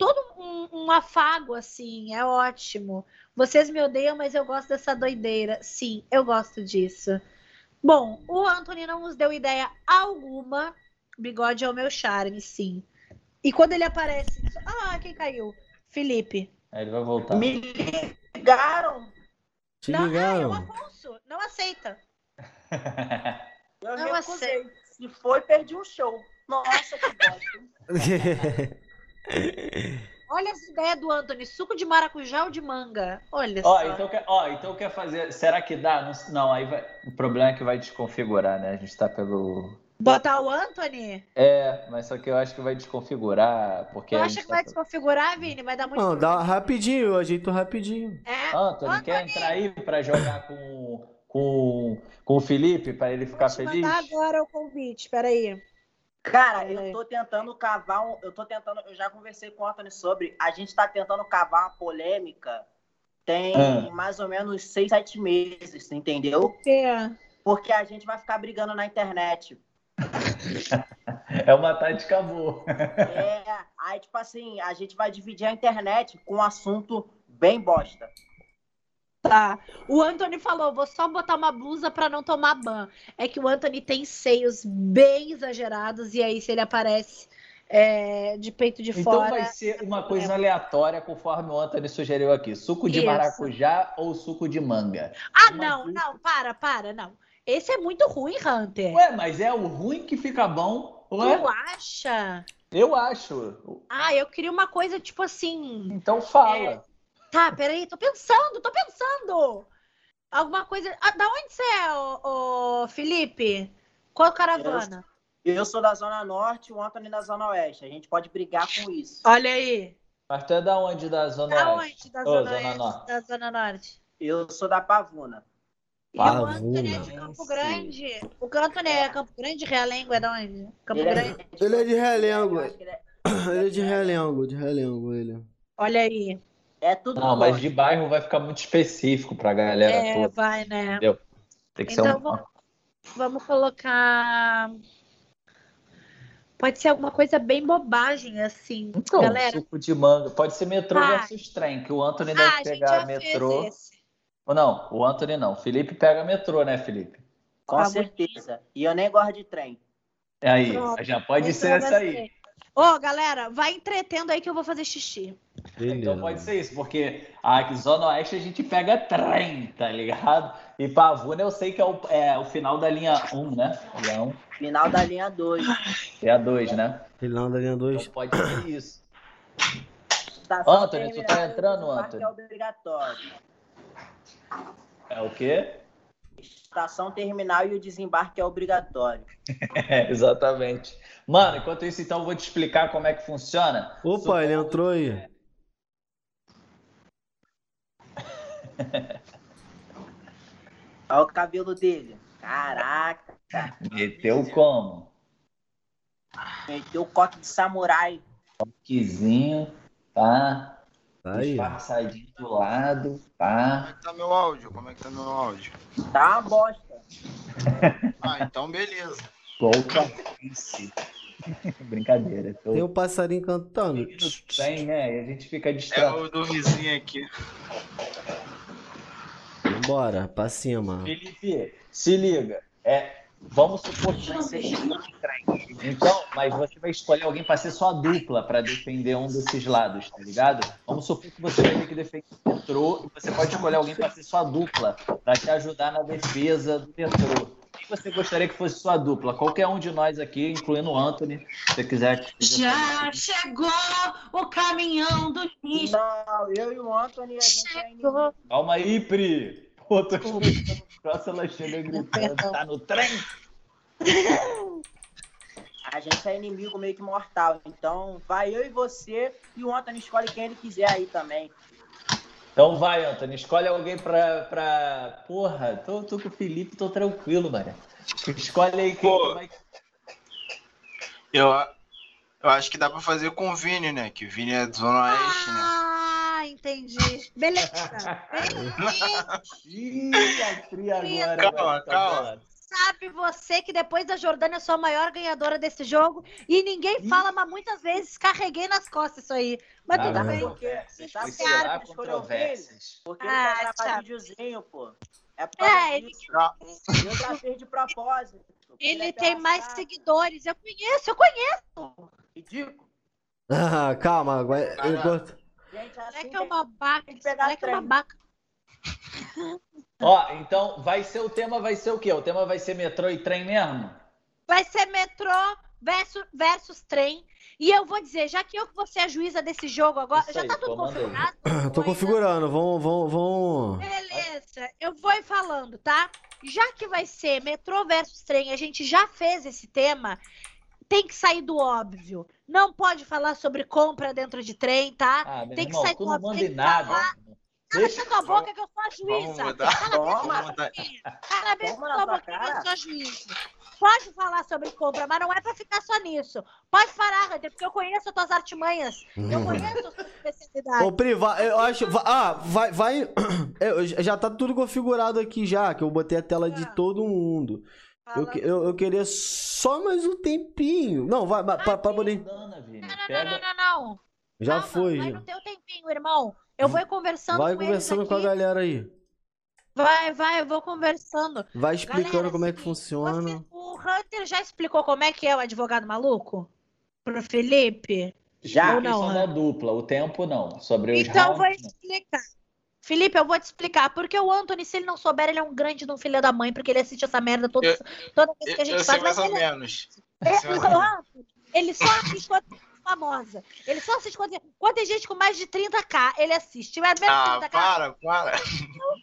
todo um, um afago, assim. É ótimo. Vocês me odeiam, mas eu gosto dessa doideira. Sim, eu gosto disso. Bom, o Anthony não nos deu ideia alguma. Bigode é o meu charme, sim. E quando ele aparece. Ah, quem caiu? Felipe. Aí ele vai voltar. Me ligaram. Te não, ah, é o ligaram. Afonso. Não aceita. Eu Não recusei. Se foi, perdi um show. Nossa, que bosta. <laughs> Olha essa ideia do Anthony. Suco de maracujá ou de manga? Olha Ó, só. então quer, ó, então quer fazer. Será que dá? Não, não, aí vai. O problema é que vai desconfigurar, né? A gente tá pelo. Botar o Anthony? É, mas só que eu acho que vai desconfigurar, porque Tu acha que tá vai desconfigurar, Vini? Vai dar muito Não, dá rapidinho, eu ajeito rapidinho. É. Anthony, quer entrar aí pra jogar com, com, com o Felipe, pra ele ficar Vou te feliz? mandar agora o convite. Peraí. Cara, É. eu tô tentando cavar um. Eu tô tentando. Eu já conversei com o Anthony sobre. A gente tá tentando cavar uma polêmica. Tem Ah. mais ou menos seis, sete meses, entendeu? Quê? Porque a gente vai ficar brigando na internet. <laughs> É uma tática boa. É, aí, tipo assim, a gente vai dividir a internet com um assunto bem bosta. Tá. O Anthony falou, vou só botar uma blusa pra não tomar ban. É que o Anthony tem seios bem exagerados e aí se ele aparece é, de peito de Então fora... vai ser uma coisa aleatória, conforme o Anthony sugeriu aqui. Suco de Isso. maracujá ou suco de manga? Ah, uma não, não, para, para, não. Esse é muito ruim, Hunter. Ué, mas é o ruim que fica bom, Tu ué? acha? Eu acho. Ah, eu queria uma coisa tipo assim... Então fala. Tá, peraí, tô pensando, tô pensando. Alguma coisa... Ah, da onde você é, ô, ô, Felipe? Qual caravana? Eu sou da Zona Norte, o Anthony da Zona Oeste. A gente pode brigar com isso. Olha aí. Mas tu é da onde da Zona Da Oeste? onde? Da Ô, Zona, Zona Oeste, Norte. Da Zona Norte. Eu sou da Pavuna. E o Pavuna. Antônio é de Campo Grande. O Antônio é Campo Grande, Realengo é de onde? Campo Ele é, Grande. Ele é de Realengo. Eu acho que ele é- Ele é de Realengo, de Realengo, ele. Olha aí. É tudo Não, mas de bairro vai ficar muito específico pra galera É, toda. vai, né? Tem que ser Então um. vamos, vamos colocar. Pode ser alguma coisa bem bobagem, assim. Então, Galera. suco de manga. Pode ser metrô Ah. versus trem, que o Anthony Ah, deve a gente pegar já metrô. fez esse. Ou não, o Anthony não. O Felipe pega metrô, né, Felipe? Com certeza. E eu nem gosto de trem. É aí, Pronto. já pode Esse ser vai essa aí. ser. Ô, galera, vai entretendo aí que eu vou fazer xixi. Então pode ser isso, porque a Zona Oeste a gente pega trem, tá ligado? E Pavuna eu sei que é o, é o final da linha 1, né? Linha 1 Final da linha 2. e a 2, né? Não da linha 2. Então pode ser isso. Estação Anthony, tu tá terminal, entrando, desembarque Anthony? É obrigatório. É o quê? Estação terminal e o desembarque é obrigatório. <laughs> É, exatamente. Mano, enquanto isso, então, eu vou te explicar como é que funciona. Opa, ele entrou aí. Olha o cabelo dele. Caraca. Meteu como? Meteu o coque de samurai. Quizinho, tá? Tá aí. Disfarçadinho do lado, Como tá? é que tá meu áudio? Como é que tá meu áudio? Tá uma bosta. <laughs> Ah, então beleza. Pouca <laughs> Brincadeira. Tô... Tem um passarinho cantando. Tem, né? E a gente fica É distraído. o do vizinho aqui. Bora, pra cima. Felipe, se liga. É, vamos supor que vai ser Então, mas você vai escolher alguém para ser sua dupla para defender um desses lados, tá ligado? Vamos supor que você vai ter que defender o metrô e você pode escolher alguém para ser sua dupla, para te ajudar na defesa do metrô. Quem você gostaria que fosse sua dupla? Qualquer um de nós aqui, incluindo o Anthony, se você quiser. Já chegou o caminhão do lixo. Não, eu e o Anthony, a gente. Chegou. Calma aí, Pri. Pô, tô escutando o ela chega gritando. Tá no trem? <laughs> A gente é inimigo meio que mortal. Então, vai eu e você e o Anthony escolhe quem ele quiser aí também. Então vai, Antônio, escolhe alguém pra. pra... Porra, tô, tô com o Felipe, tô tranquilo, mano. Escolhe aí quem Pô. vai. Eu, eu acho que dá pra fazer com o Vini, né? Que o Vini é de Zona Oeste, né? Entendi. <laughs> Beleza. Ih, a agora. Calma, ficar calma. Sabe você que depois da Jordânia eu sou a maior ganhadora desse jogo e ninguém fala, mas muitas vezes carreguei nas costas isso aí. Mas Ah, tudo bem. Porque, será ele escolheu ele? controvérsias. Porque Ah, ele chato. videozinho, pô. É É, ele- Eu já fiz de propósito. Ele é tem mais chata. seguidores. Eu conheço, eu conheço. Ridículo. Ah, calma, agora. Cara. Gente, assim Moleque é uma babaca. tem que é uma babaca. <laughs> Ó, então vai ser o tema, vai ser o quê? O tema vai ser metrô e trem mesmo? Vai ser metrô versus, versus trem. E eu vou dizer, já que eu que vou ser a juíza desse jogo agora, Isso já aí, tá tudo configurado? <coughs> Tô configurando, vão, vão, vão. Beleza, eu vou ir falando, tá? Já que vai ser metrô versus trem, a gente já fez esse tema, tem que sair do óbvio. Não pode falar sobre compra dentro de trem, tá? Ah, Tem que irmão, sair tu não manda tem em nada. falar. Cala Deixa- a tua boca que eu sou a juíza. tua tua boca que eu sou a juíza. Pode falar sobre compra, mas não é pra ficar só nisso. Pode parar, Hunter, porque eu conheço as tuas artimanhas. Eu conheço as tuas especialidades. Ô, Pri, vai, eu acho. va- Ah, vai. vai <clears throat> eu- já tá tudo configurado aqui já, que eu botei a tela de Ah. todo mundo. Eu, eu, eu queria só mais um tempinho. Não, vai, vai pra, pra poder. Não, não, não, não, não, não. Já Calma, foi. Vai já. no teu tempinho, irmão. Eu vou ir conversando Vai com conversando eles com a galera aí. Vai, vai, eu vou conversando. Vai explicando Galera, como é que funciona. você- o Hunter já explicou como é que é o advogado maluco? Pro Felipe? Já. Ou não, questão né? da dupla, o tempo não. Sobre os Então eu vou rounds, não. explicar. Felipe, eu vou te explicar. Porque o Anthony, se ele não souber, ele é um grande de um filho da mãe, porque ele assiste essa merda todo, Eu- toda vez que a gente eu faz. sei mais ou ele, menos. é- Eu sei mais ou o menos. Anthony, ele só assiste quando é famosa. Ele só assiste quando, quando tem gente com mais de 30k. Ele assiste. Tiver menos Ah, 30k, para, para.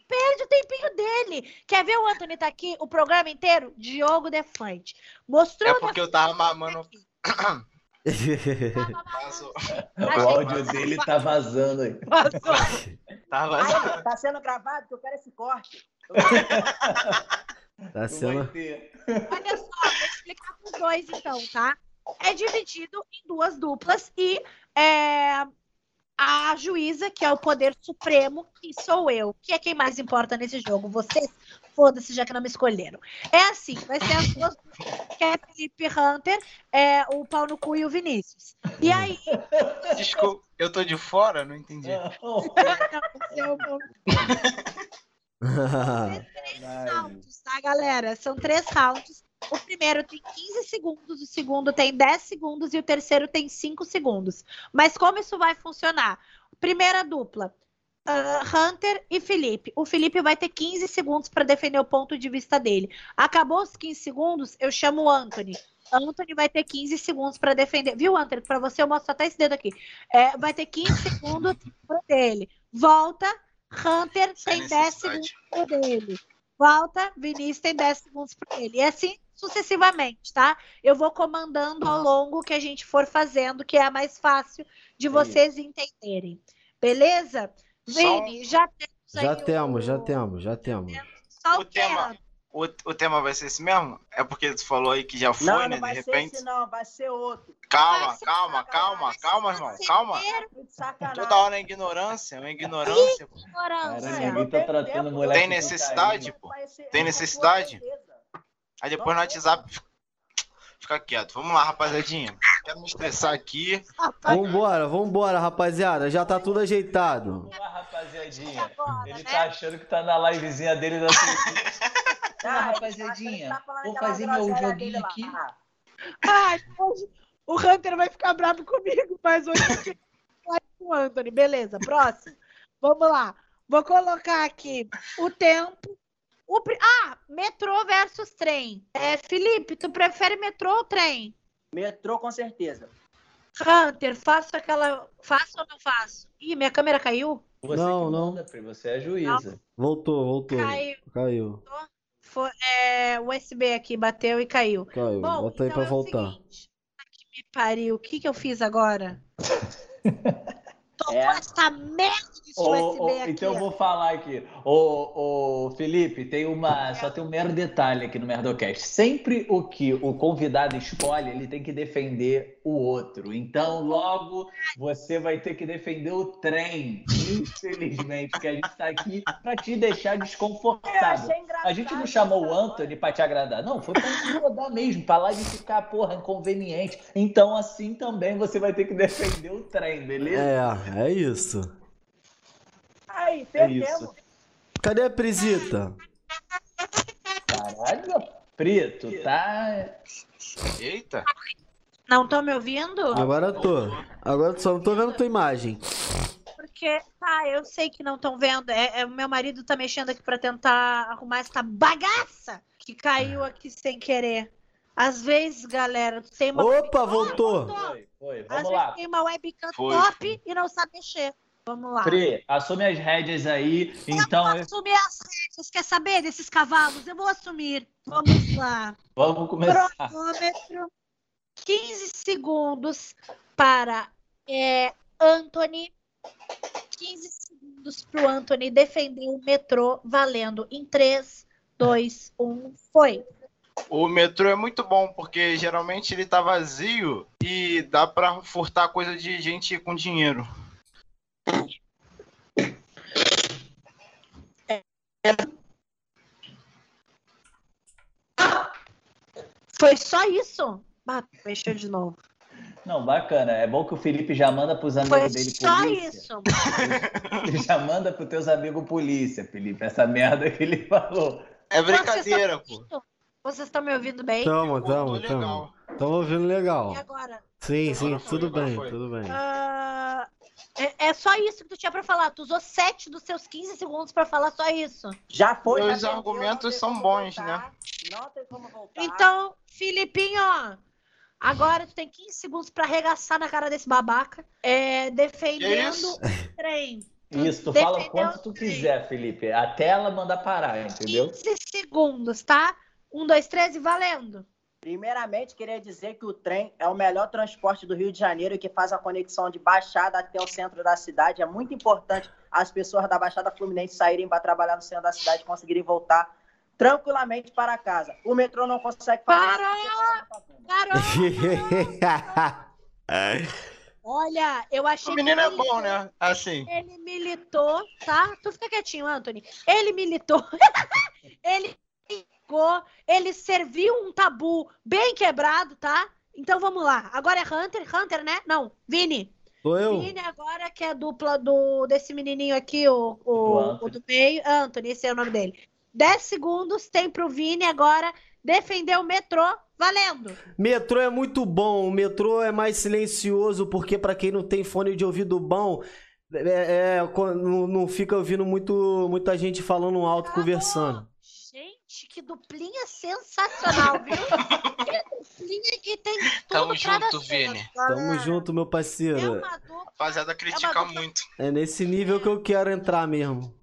perde o tempinho dele. Quer ver o Anthony tá aqui o programa inteiro? Diogo Defante. Mostrou É porque eu tava mamando. <clears throat> Passou. O áudio dele tá vazando aí. Tava. Aí, tá sendo gravado que eu quero esse corte. <laughs> tá sendo. Olha só, vou explicar para os dois então, tá? É dividido em duas duplas e é, a juíza, que é o poder supremo, que sou eu, que é quem mais importa nesse jogo. Vocês, foda-se, já que não me escolheram. É assim, vai ser as duas duplas, que é Felipe Hunter, é, o Pau no Cu e o Vinícius. E aí, Desculpa, eu tô de fora? Não entendi. não, <laughs> o no rounds, tá, galera? São três rounds. O primeiro tem 15 segundos, o segundo tem 10 segundos e o terceiro tem 5 segundos. Mas como isso vai funcionar? Primeira dupla. Ah, Hunter e Felipe. O Felipe vai ter 15 segundos para defender o ponto de vista dele. Acabou os 15 segundos, eu chamo o Anthony. Anthony vai ter 15 segundos para defender. Viu, Anthony? Para você, eu mostro até esse dedo aqui. É, vai ter 15 <laughs> segundos pro dele. Volta, Hunter Sem tem 10 necessidade. segundos pro dele. Volta, Vinícius tem 10 segundos para ele. E assim sucessivamente, tá? Eu vou comandando ao longo que a gente for fazendo, que é a mais fácil de vocês entenderem. Beleza? Só Vini, já temos aí Já o- temos, já temos, já temos. Só O o tema-. O, o tema vai ser esse mesmo? É porque tu falou aí que já foi, Não, né? não De vai ser repente. esse não, vai ser outro. Calma, ser calma, calma, calma, irmão. Calma. Tá de. Toda hora é ignorância, é ignorância. pô. Cara, Ignorância. ninguém tá tratando moleque. Tem necessidade, pô. Ser- Tem necessidade? Aí depois no WhatsApp fica- fica quieto. Vamos lá, rapaziadinha. Quero me estressar aqui. Vambora, vambora, rapaziada. Já tá tudo ajeitado. Vamos lá, rapaziadinha. Ele né? tá achando que tá na livezinha dele da. <laughs> Ah, rapaziadinha, tá falando vou fazer meu joguinho aqui. Ai, hoje o Hunter vai ficar bravo comigo, mas hoje eu com o Anthony. Beleza, próximo. Vamos lá. Vou colocar aqui o tempo. O Ah, metrô versus trem. É, Felipe, tu prefere metrô ou trem? Metrô com certeza. Hunter, faço aquela. Faço ou não faço? Ih, minha câmera caiu? Você Não, que não. manda, você é a juíza. Voltou, voltou. Caiu. Caiu, Foi, é, o USB aqui bateu e caiu. caiu. Bom, Bota aí então pra é voltar. seguinte. Que me pariu. O que, que eu fiz agora? <laughs> Tocou É. essa merda então eu vou falar aqui. Ô, ô, Felipe, tem uma. Só tem um mero detalhe aqui no Merdocast. Sempre o que o convidado escolhe, ele tem que defender o outro. Então, logo, você vai ter que defender o trem. Infelizmente, porque a gente tá aqui pra te deixar desconfortável. A gente não chamou o Anthony pra te agradar, não. Foi pra incomodar mesmo, pra lá de ficar, porra, inconveniente. Então, assim também você vai ter que defender o trem, beleza? É, é isso. Aí, É perdemos. isso. Cadê a Prisita? Caralho, preto, tá. porque, tá, eu sei que não estão vendo. É, é, o meu marido tá mexendo aqui pra tentar arrumar essa bagaça que caiu aqui sem querer. Às vezes, galera, tu tem uma. Opa, voltou. Foi, foi. Às Vamos vezes lá. tem uma webcam Foi, top e não sabe mexer. Vamos lá. Pri, assume as rédeas aí. Então, eu vou assumir as regras. Quer saber desses cavalos? Eu vou assumir. Vamos lá. vamos começar. Cronômetro. 15 segundos para é, Anthony. 15 segundos para o Anthony defender o metrô valendo em 3, 2, 1. Foi. O metrô é muito bom, porque geralmente ele tá vazio e dá pra furtar coisa de gente com dinheiro. Foi só isso? Ah, mexeu de novo. Não, bacana. É bom que o Felipe já manda pros Foi amigos dele só polícia. isso. <laughs> Ele já manda pros teus amigos polícia, Felipe. Essa merda que ele falou. É brincadeira, pô. Vocês estão me ouvindo bem? Tamo, tamo, tamo. legal. Tamo ouvindo legal. E agora? Sim, sim, Agora foi, tudo agora bem, foi. tudo bem. É, é só isso que tu tinha pra falar. Tu usou 7 dos seus 15 segundos pra falar só isso. Já foi. Perdeu, argumentos são bons, voltar. Não tem como voltar. Então, Filipinho, ó, agora tu tem 15 segundos pra arregaçar na cara desse babaca, é, defendendo isso? o trem. Isso, tu fala quanto tu quiser, Felipe. Até ela mandar parar, entendeu? 15 segundos, tá? 1, 2, 3 e valendo. Primeiramente, queria dizer que o trem é o melhor transporte do Rio de Janeiro que faz a conexão de Baixada até o centro da cidade. É muito importante as pessoas da Baixada Fluminense saírem para trabalhar no centro da cidade e conseguirem voltar tranquilamente para casa. O metrô não consegue fazer Para! isso. Garoto, <laughs> olha, eu achei O menino que é bom, né? Assim. Ele militou, tá? Tu fica quietinho, Anthony. Ele militou. <laughs> ele ficou, ele serviu um tabu bem quebrado, tá? Então vamos lá. Agora é Hunter, Hunter, né? Não, Vini. Sou eu? Vini agora que é a dupla do desse menininho aqui, o, Do o, Anthony. o do meio, Anthony, esse é o nome dele. 10 segundos tem pro Vini agora defender o metrô, valendo. Metrô é muito bom, o metrô é mais silencioso, porque pra quem não tem fone de ouvido bom, é, é, não, não fica ouvindo muito, muita gente falando alto, conversando. Gente, que duplinha sensacional, viu? que duplinha que tem tudo Tamo pra dar junto, certo, Vini. Tamo junto, meu É parceiro. uma dupla Rapaziada, critica dupla- muito. É nesse nível que eu quero entrar mesmo.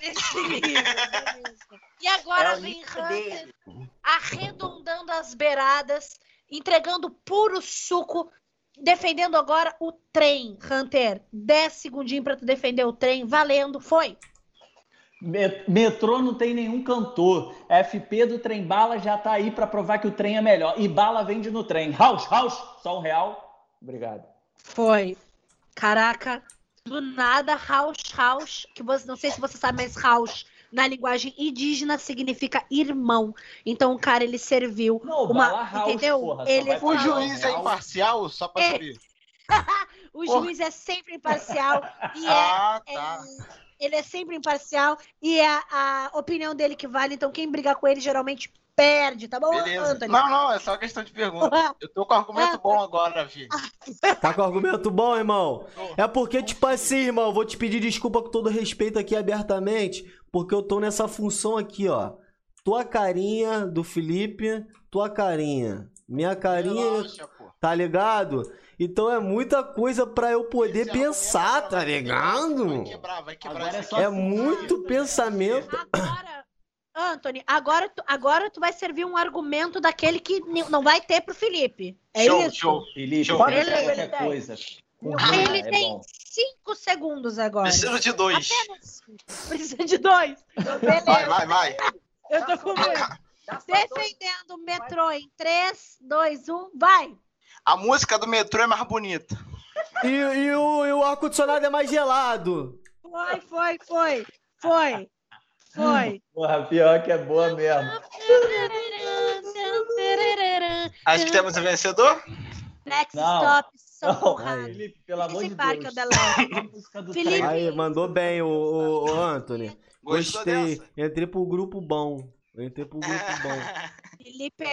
nesse nível, beleza. E agora É vem Hunter arredondando as beiradas, entregando puro suco, defendendo agora o trem, Hunter. 10 segundinhos pra tu defender o trem, valendo, foi. Me- Metrô não tem nenhum cantor. FP do Trem Bala já tá aí pra provar que o trem é melhor. E bala vende no trem. House, house, só um real. Obrigado. Foi. Caraca, do nada, house, house, que você não sei se você sabe, mas house na linguagem indígena significa irmão. Então o cara ele serviu Não, uma, bala house, entendeu? porra, ele O juiz é imparcial, só pra É. saber. <laughs> o Porra. juiz é sempre imparcial e é, Ah, tá. é- ele é sempre imparcial e é a opinião dele que vale. Então quem brigar com ele geralmente perde, tá bom, Beleza. Anthony? Não, não, é só questão de pergunta. <laughs> Eu tô com argumento bom agora, filho. <laughs> Tá com argumento bom, irmão? É porque, tipo assim, irmão, vou te pedir desculpa com todo respeito aqui abertamente, porque eu tô nessa função aqui, ó. Tua carinha do Felipe, tua carinha. Minha carinha, Relaxa, tá ligado? Então é muita coisa pra eu poder Esse pensar, argumento tá quebrar, Vai ligado? quebrar, vai quebrar Agora é só. É muito pensamento. Agora, Anthony, agora tu, agora tu vai servir um argumento daquele que não vai ter pro Felipe. É show, isso? show. Felipe, Show. em Beleza, qualquer ele tem. coisa. Ah, ele é tem bom. cinco segundos agora. Preciso de dois. Apenas. Precisa de dois. Beleza. Vai, vai, vai. Eu tô com medo. Defendendo o metrô em 3, 2, 1, vai! A música do metrô é mais bonita. E, e o, e o ar-condicionado é mais gelado. Foi, foi, foi. Foi. Foi. Porra, pior que é boa mesmo. Acho que temos o vencedor? Next Não. stop, São Não, Conrado. Felipe, pelo amor de parque Deus. é <laughs> Felipe. Aí, mandou bem, o, o, o Anthony. Gostou Gostei. dessa? Entrei pro grupo bom. Entrei pro grupo bom. Felipe,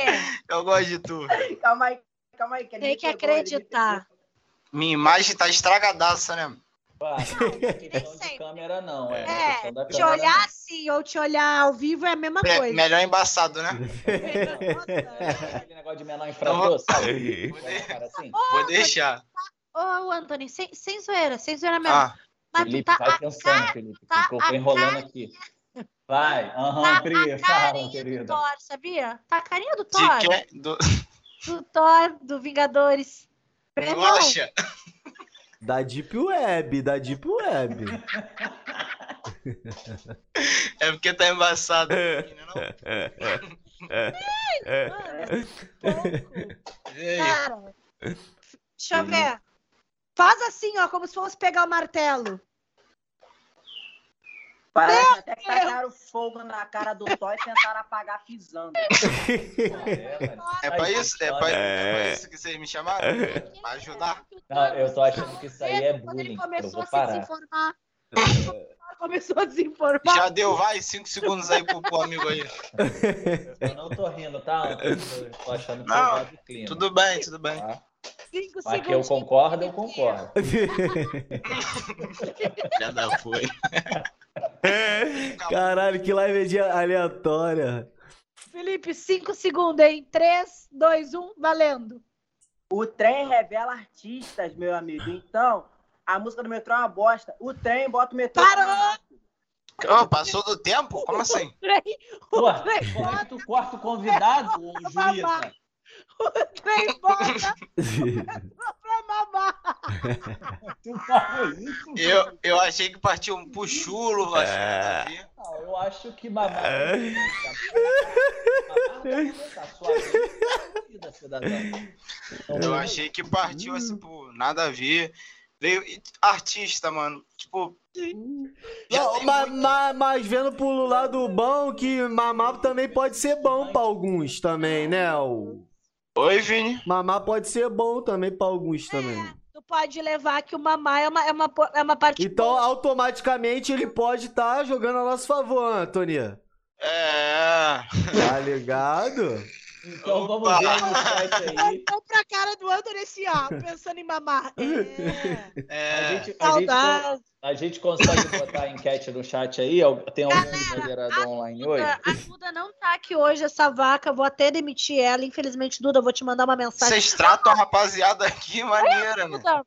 Eu gosto de tu. Calma aí, calma aí. Que tem que pegou, acreditar. Minha imagem tá estragadaça, né? Ah, não é de câmera, não. É, É, da te câmera, olhar assim ou te olhar ao vivo é a mesma Me- coisa. melhor embaçado, né? não. Aquele negócio de menor infrator, sabe? Vou, a cara assim. vou deixar. Ô, Anthony, sem, sem zoeira, sem zoeira mesmo. Ah, Mas Felipe, tá, vai pensando, cara- Felipe. tá Ficou a enrolando aqui. Vai, aham, tá Pri, a fala, carinha. <laughs> Thor, sabia? Tá a carinha do de Thor. quem? Do... Do Thor, do Vingadores. Irmão, acha? Da Deep Web, da Deep Web. É porque tá embaçado. É. Não? pouco. E aí? Cara, deixa eu ver. Faz assim, ó, como se fosse pegar o martelo. Parece até que tacaram fogo na cara do Thor e tentaram apagar pisando. <laughs> É pra isso? É pra, é pra É. isso que vocês me chamaram? Pra ajudar? Não, eu tô achando que isso aí é Quando ele bullying. Eu começou vou a se parar. desinformar. <laughs> começou a desinformar. Já deu, vai, 5 segundos aí pro, pro amigo aí. Eu não tô rindo, tá? Eu tô achando que Não, você vai do clima. Tudo bem, tudo bem. Tá? Cinco Mas que eu concordo, eu concordo. <laughs> Já dá foi. Caralho, que live de aleatória. Felipe, cinco segundos, hein? Três, dois, um, valendo. O trem revela artistas, meu amigo. Então, a música do metrô é uma bosta. O trem bota o metrô. Parou! Ô, passou do tempo? Como assim? Trem, Pô, o trem como é que bota, tu corta o convidado, <laughs> ô juíza? O trem bota pra mamar. Tu falou isso? Eu, eu achei que partiu um puxulo. Não, eu acho que mamar. Sua vida, cidadão. Eu achei que partiu assim, pô, nada a ver. Veio artista, mano. Tipo. Não, mas, muito- mas- mas vendo pro lado bom que mamar também pode ser bom pra alguns também, né? O Oi, Vini. mamar pode ser bom também pra alguns também. Tu pode levar que o mamar é uma, é uma, é uma parte Então, boa. automaticamente ele pode estar jogando a nosso favor, Antônio. É. Tá ligado? <laughs> Então vamos Opa. ver no site aí. Então pra cara do Anthony assim, ó, pensando em mamar. <laughs> É. A É. gente, a, gente, a gente consegue botar a enquete no chat aí? Tem algum moderador online hoje? A Duda não tá aqui hoje, essa vaca. Vou até demitir ela. Infelizmente, Duda, eu vou te mandar uma mensagem. Vocês tratam a rapaziada aqui maneira, mano. Duda,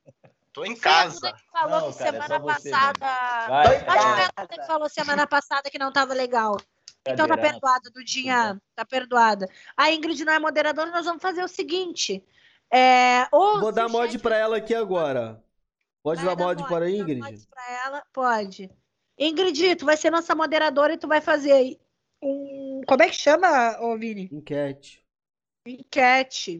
Tô em foi a casa. Duda que falou Não, que cara, é semana você passada. Vai, foi a Duda que falou semana passada que não tava legal. Então tá perdoada, Dudinha. Tá perdoada. A Ingrid não é moderadora, nós vamos fazer o seguinte. É, ou Vou se dar mod chat- pra ela aqui agora. Pode Vai dar mod para a Ingrid? mod pra ela? Pode. Ingrid, tu vai ser nossa moderadora e tu vai fazer aí um. Como é que chama, ô Vini? Enquete. Enquete.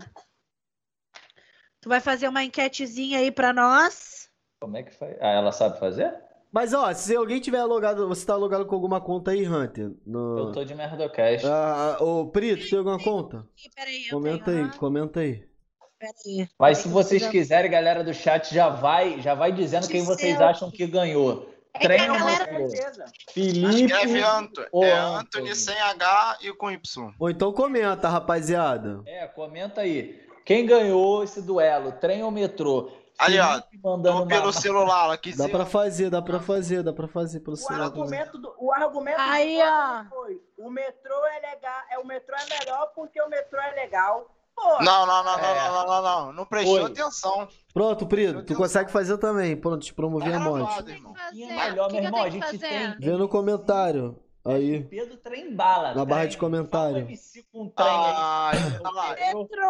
Tu vai fazer uma enquetezinha aí pra nós. Como é que faz? Ah, ela sabe fazer? Mas ó, se alguém tiver logado, você tá logado com alguma conta aí, Hunter? No... Eu tô de Merdocast. Ah, ô, Prito, tem alguma conta? Ih, Peraí, eu Comenta tenho. aí, comenta aí. Peraí. Mas se vocês quiserem, galera do chat, já vai, já vai dizendo quem vocês acham que ganhou. É Treino galera- mostrou. certeza. Felipe. Escreve Anto. ou É Anthony. Anthony sem H e com Y. Ou então comenta, rapaziada. É, comenta aí. Quem ganhou esse duelo? Trem ou metrô? Ali, ó, mandando pelo celular aqui. Dá pra fazer, dá pra fazer, dá pra fazer pelo O celular. também. argumento do, o argumento Aí, do ó. foi: o metrô é legal, é o metrô é melhor porque o metrô é legal. Pô, Não, não, não, não, É. não, não, não, não. Não prestou Oi. atenção. Pronto, Prito, Meu tu consegue fazer também. Pronto, te promovi Tá a pouquinho Fazer. melhor, meu irmão. A gente tem. Vê no comentário. Aí. Pedro Trem Bala. Na barra Trem. de comentário. Um Ah, aí. olha lá. Metrô,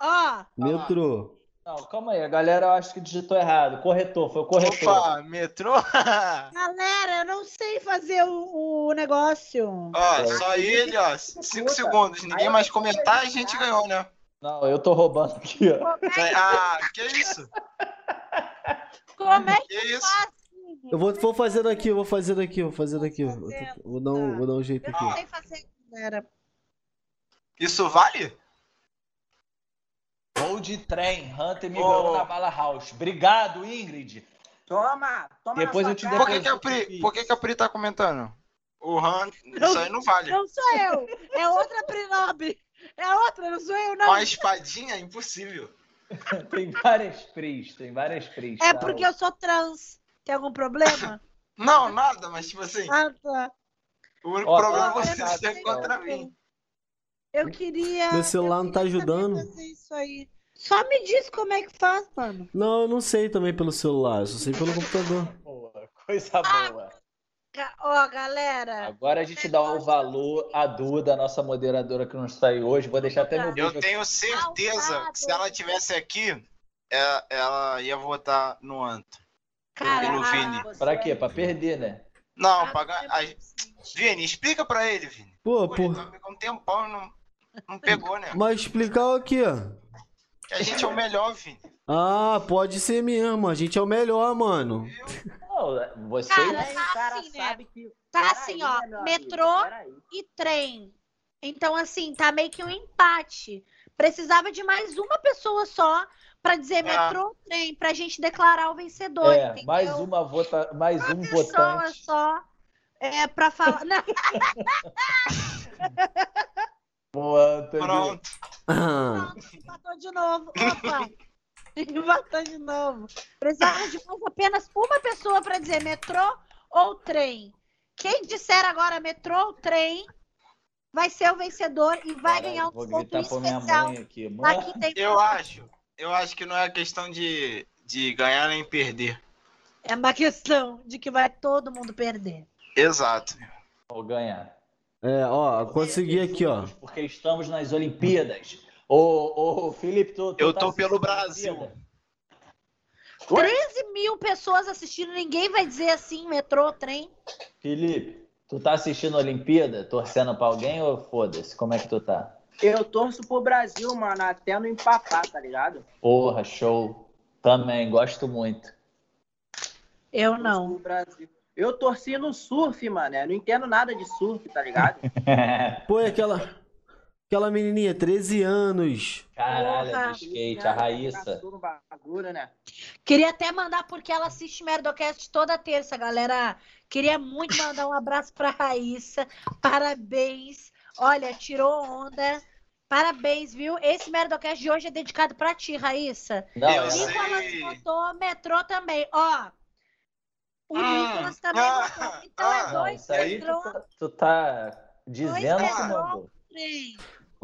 ó. Metrô. Não, calma aí. A galera eu acho que digitou errado. Corretor, foi o corretor. Opa, metrô? <laughs> Galera, eu não sei fazer o, o negócio. ó, só ele, ó. Cinco segundos. Ninguém mais comentar, a gente ganhou, né? Não, eu tô roubando aqui, ó. Ah, que isso? Como é que Que isso? faz? Eu vou, vou fazer daqui, eu vou fazer daqui, eu vou fazer daqui. Eu tô- Vou dar um, vou dar um jeito Eu aqui. não sei fazer, galera. Isso vale? Gol de trem. Hunter me ganhou na bala house. Obrigado, Ingrid. toma, toma Depois eu te cara. Por que, que a Pri, por que, que a Pri tá comentando? O Han, isso aí não vale. Não sou eu. É outra Prinobre. É outra, não sou eu, não. Com a espadinha, impossível. <laughs> Tem várias pris, tem várias pris. É tá? porque eu sou trans. Tem algum problema? Não, nada, mas tipo assim, Ah, tá. o único Ó, problema é ó, você eu não ser sei contra mim. Eu queria. Meu celular não tá ajudando. fazer isso aí. Só me diz como é que faz, mano. Não, eu não sei também pelo celular, eu só sei pelo computador. <laughs> Boa, coisa boa. Ga- Ó, galera. Agora a gente dá o valor à Duda, nossa moderadora que não está aí hoje. Vou deixar até meu Eu tenho certeza que se ela tivesse aqui, é- ela ia votar no Anto. Pelo a- Vini. Pra quê? Pra perder, né? Não, a- pagar. a- Vini, explica pra ele, Vini. Pô, Pô, pô. ele tá um tempão não, não pegou, né? Mas explicar o quê? Que a gente é o melhor, Vini. Ah, pode ser mesmo. A gente é o melhor, mano. Não, vocês. Cara, Aí tá cara assim, né? sabe que. Tá assim, ó, né, meu metrô amigo? E trem. Então, assim, tá meio que um empate. Precisava de mais uma pessoa só pra dizer Ah. metrô ou trem, pra gente declarar o vencedor. É, entendeu? mais uma vota, mais um pessoa votante. só é pra falar. <laughs> <laughs> Boa, Antônio. Pronto. Ah, empatou de novo. Opa! <laughs> Empatou de novo. Precisava de mais apenas uma pessoa pra dizer metrô ou trem. Quem disser agora metrô ou trem vai ser o vencedor e vai Caralho, ganhar um Vou desconto especial. mãe aqui. Mãe, Aqui Eu acho. Eu acho que não é questão de, de ganhar nem perder. É uma questão de que vai todo mundo perder. Exato. vou ganhar. É, ó, consegui aqui, ó. Porque estamos nas Olimpíadas. Ô, ô Felipe, tu, tu Eu tá tô pelo Brasil. Olimpíada? 13 mil pessoas assistindo, ninguém vai dizer assim, metrô, trem. Felipe, tu tá assistindo a Olimpíada? Torcendo pra alguém ou foda-se? Como é que tu tá? Eu torço pro Brasil, mano, até no empatar, tá ligado? Porra, show. Também, gosto muito. Eu Torço não. pro Brasil. Eu torci no surf, mano. Eu não entendo nada de surf, tá ligado? <laughs> Pô, e aquela. Aquela menininha, 13 anos. Caralho, Porra. é de skate, a Raíssa. Bagulho, né? Queria até mandar, porque ela assiste Merdocast toda terça, galera. Queria muito mandar um abraço pra Raíssa. Parabéns. Olha, tirou onda. Parabéns, viu? Esse Merdocast de hoje é dedicado pra ti, Raíssa. Não, é- sei. Nicolas votou, metrô também. Ó, o Hum. Nicolas também Ah. votou. Então Ah. é não, dois isso aí tu tá, tu tá dizendo que mandou.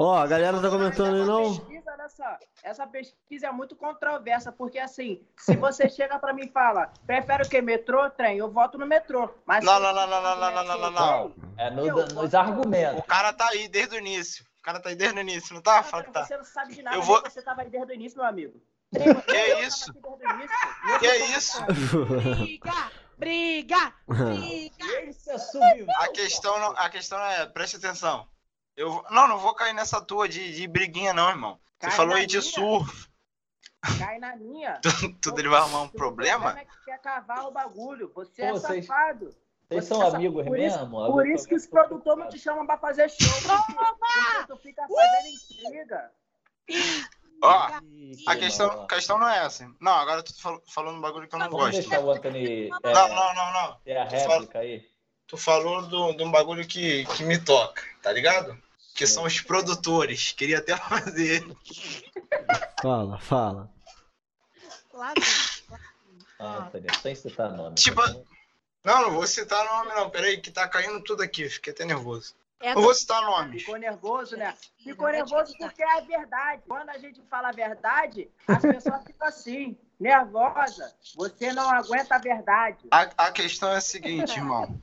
Ó, a galera tá comentando aí, não? pesquisa, olha só, essa pesquisa é muito controversa, porque assim, se você chega pra mim e fala, prefere o quê? Metrô ou trem? Eu voto no metrô. Mas Não, não, não, não, não, não, não, não, trem, É no- Eu nos argumentos. O cara tá aí desde o início. O cara tá aí desde o início, não tá? Fala que tá. Você não sabe de nada, Eu vou- você tava aí desde o início, meu amigo. Que isso? Que isso? Briga, briga, briga. <laughs> É. A questão, não, a questão é, preste atenção. Eu, não, não vou cair nessa tua de, de briguinha, não, irmão. Você Cai falou na aí de surf, Cai na minha. tudo ele vai arrumar um O problema? é que quer cavar o bagulho. Você Pô, é vocês- safado. Vocês Você são é amigos por isso- mesmo? Por isso que os produtores não te chamam pra fazer show. Porque tu fica fazendo intriga. Ó, Ih, a que questão, questão não é essa. Não, agora tu fal- falando um bagulho que eu não Vamos gosto. deixar o Anthony é, Não, não, não, não. ter a réplica aí. Tu falou do- de um bagulho que, que me toca, tá ligado? Que são os produtores. Queria até <laughs> fazer. Fala, fala. Lá vem. Ah, Anthony, sem citar nome. Tipo, Não, não vou citar nome, não. Peraí, que tá caindo tudo aqui. Fiquei até nervoso. É Não vou citar nomes. Ficou nervoso, né? Ficou te nervoso porque é a verdade. Quando a gente fala a verdade, as pessoas ficam assim, nervosa. Você não aguenta a verdade. A, a questão é a seguinte, irmão.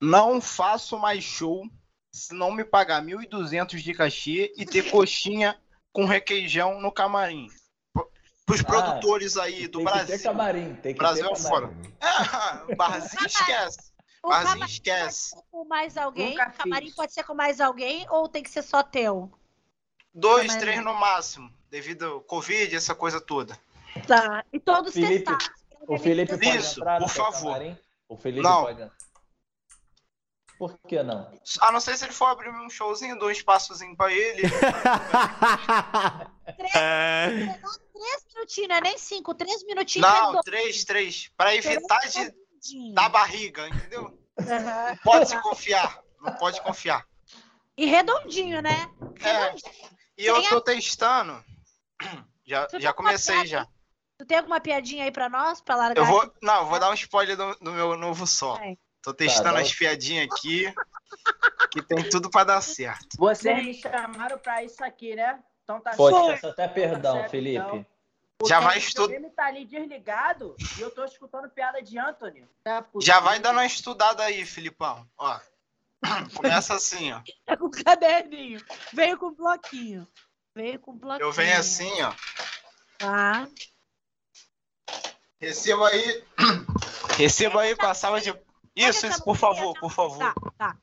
Não faço mais show se não me pagar 1.200 de cachê e ter coxinha com requeijão no camarim. Pro- Pros Ah, produtores aí do tem que ter Brasil. camarim, tem que Brasil ter é camarim. Ah, Barzinho esquece. O camarim esquece. pode ser com mais alguém? Nunca O camarim fiz. pode ser com mais alguém ou tem que ser só teu? Dois, Camarim. três no máximo. Devido ao Covid, essa coisa toda. Tá. E todos Felipe, testados. O Felipe pode Isso, entrar por favor. camarim? O Felipe Não. pode. Por que não? A não ser se ele for abrir um showzinho, dou um espaçozinho pra ele. <laughs> Três minutinhos, não é nem cinco, três minutinhos. Não, três, três. Pra evitar de Redondinho. dar barriga, entendeu? Aham. Não pode se confiar. Não pode confiar. E redondinho, né? É. Redondinho. E eu tô testando. Já, Tu já tá comecei já. Tu tem alguma piadinha aí pra nós, pra largar? Eu vou. aqui? Não, eu vou dar um spoiler do, do meu novo som. Vai. Tô testando dá as piadinhas aqui. Que tem tudo pra dar certo. Vocês me chamaram pra isso aqui, né? Então tá Foi. peço até perdão, certo, Felipe. então. Já vai o estu- videogame tá ali desligado e eu tô escutando piada de Anthony. É Já vai dando uma estudada aí, Filipão. Ó. <clears throat> Começa assim, ó. Tá com caderninho. Veio com bloquinho. Veio com bloquinho. Eu venho assim, ó. Tá. Receba aí. <clears throat> Receba aí com a salva de. Isso, isso, por favor, por favor. Tá, tá.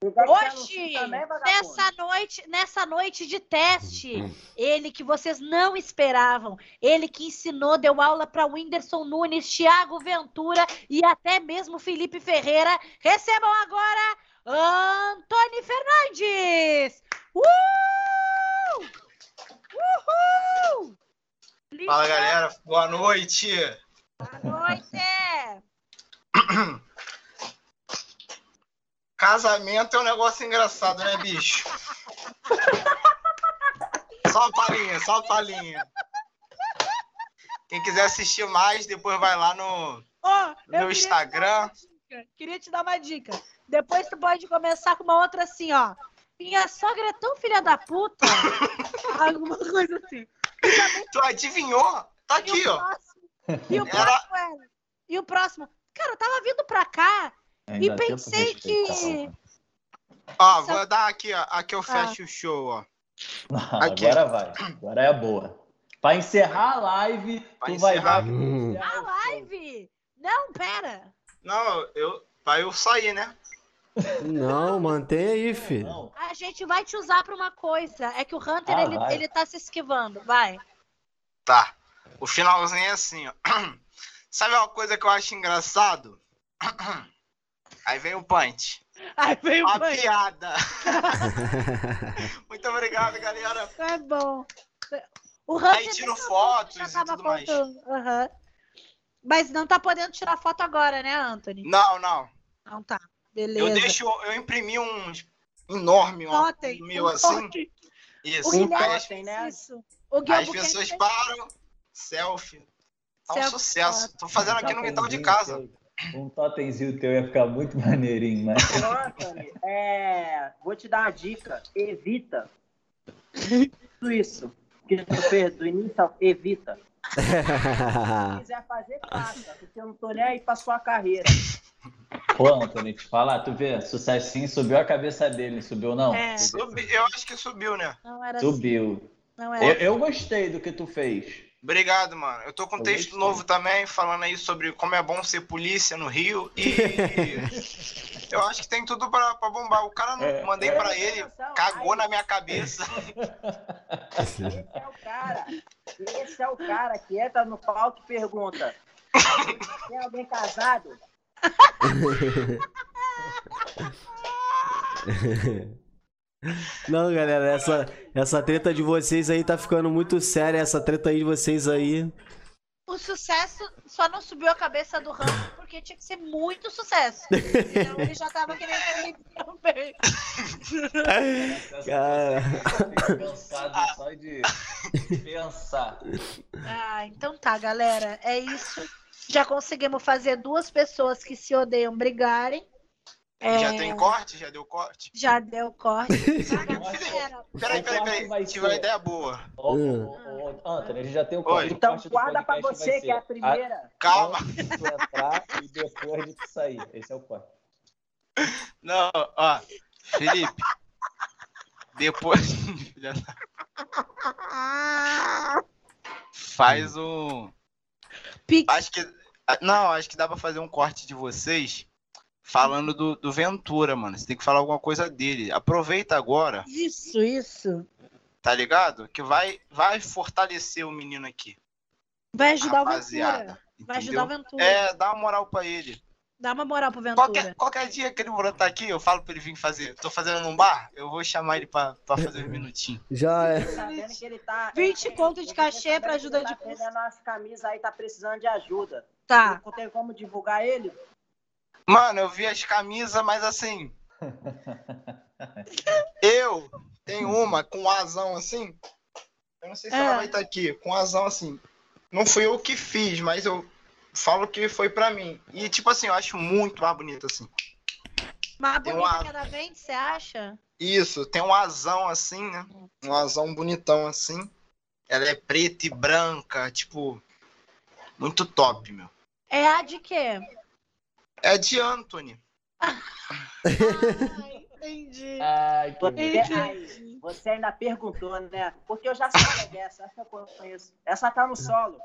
Hoje, nessa noite, nessa noite de teste, ele que vocês não esperavam, ele que ensinou, deu aula para Whindersson Nunes, Thiago Ventura e até mesmo Felipe Ferreira, recebam agora Antônio Fernandes! Uh! Uhul! Fala, galera. Boa noite. Boa noite! <clears throat> Casamento é um negócio engraçado, né, bicho? Só uma palhinha, só uma palhinha. Quem quiser assistir mais, depois vai lá no. Te Instagram. dica, Queria te dar uma dica. Depois tu pode começar com uma outra assim, ó. Minha sogra é tão filha da puta. <laughs> Alguma coisa assim. Tu adivinhou? Tá E aqui, o ó. próximo- E o Era- próximo era. E o próximo. Cara, eu tava vindo pra cá Ainda e pensei que. Ó, vou dar aqui, ó. Aqui eu Ah. fecho o show, ó. <laughs> Aqui. agora vai. Agora é boa. Pra encerrar a live, Pra tu vai encerrar. dar. Hum. A live! Não, pera. Não, eu. Pra eu sair, né? Não, <laughs> mantém aí, filho. Não, A gente vai te usar pra uma coisa. É que o Hunter, Ah, ele, vai. ele tá se esquivando. Vai. Tá. O finalzinho é assim, ó. <clears throat> Sabe uma coisa que eu acho engraçado? <clears throat> Aí vem o punch. Veio Uma o banho. piada. <laughs> Muito obrigado, galera. Tá bom. O Hunter Aí tiro fotos e tudo mais. Aham. Mas não tá podendo tirar foto agora, né, Anthony? Não, não. Não tá. Beleza. Eu deixo, eu imprimi um enorme, um Totem, meu um assim. totem. Isso. O Guilherme Aí totem, né? isso. O Guilherme as pessoas param, selfie. Tá um Selfie, sucesso. Tô fazendo aqui no quintal de casa. Um totemzinho teu ia ficar muito maneirinho, mas. É, vou te dar uma dica. Evita tudo isso que tu fez do início evita. <laughs> Se quiser fazer, faça. Porque eu não tô nem aí pra sua carreira. Ô, Antônio, te falar, tu vê, sucessinho subiu a cabeça dele, subiu não? É. Subi- eu acho que subiu, né? Não era assim. Subiu. Não Eu, era. eu gostei do que tu fez. Obrigado, mano. Eu tô com um Eu texto novo também, falando aí sobre como é bom ser polícia no Rio. E <laughs> eu acho que tem tudo pra, pra bombar. O cara não É, mandei é. pra ele, cagou na minha cabeça. Esse é o cara. Esse é o cara que entra no palco e pergunta: Tem alguém casado? <laughs> Não, galera, essa, essa treta de vocês aí tá ficando muito séria. Essa treta aí de vocês aí. O sucesso só não subiu a cabeça do Hunter porque tinha que ser muito sucesso. <laughs> Então ele já tava querendo também. Cara. Cansado só de pensar. Ah, então tá, galera. É isso. Já conseguimos fazer duas pessoas que se odeiam brigarem. É, Já tem corte? Já deu corte? Já deu corte. <laughs> Ah, Peraí, peraí, O corte peraí. vai Tive uma ideia boa. Ô, Hum. ô, ô, Antônio, a gente já tem o corte. O Então corte guarda pra você, que é a primeira. Calma. De tu entrar e depois de tu sair. Esse é o corte. Não, ó. Felipe. Depois. <laughs> Faz um. Pix. Acho que. Não, acho que dá pra fazer um corte de vocês falando do, do Ventura, mano. Você tem que falar alguma coisa dele. Aproveita agora, Isso, isso. tá ligado? Que vai, vai fortalecer o menino aqui. Vai ajudar o rapaziada. Ventura. Vai Entendeu? ajudar o Ventura. É, dá uma moral pra ele. Dá uma moral pro Ventura. Qualquer, qualquer dia que ele brotar aqui, eu falo pra ele vir fazer. Tô fazendo num bar, eu vou chamar ele pra, pra fazer uns minutinhos. Já é. Tá vendo que ele tá. 20 conto de cachê Tá pra ajuda ele de tá custo. vendendo as camisas aí, tá precisando de ajuda. Tá. Não tem como divulgar ele? Mano, eu vi as camisas, mas assim. <laughs> Eu tenho uma com asão assim. Eu não sei se É. ela vai estar aqui, com asão assim. Não fui eu que fiz, mas eu falo que foi pra mim. E, tipo assim, eu acho muito mais bonito assim. Mais bonita uma- que a da Vente, você acha? Isso, tem um asão assim, né? Um asão bonitão assim. Ela é preta e branca, tipo. Muito top, meu. É a de quê? É de Anthony. Ai, entendi. Ai, que Você, ainda perguntou, né? Porque eu já sei dessa, acho que eu conheço. Essa tá no solo.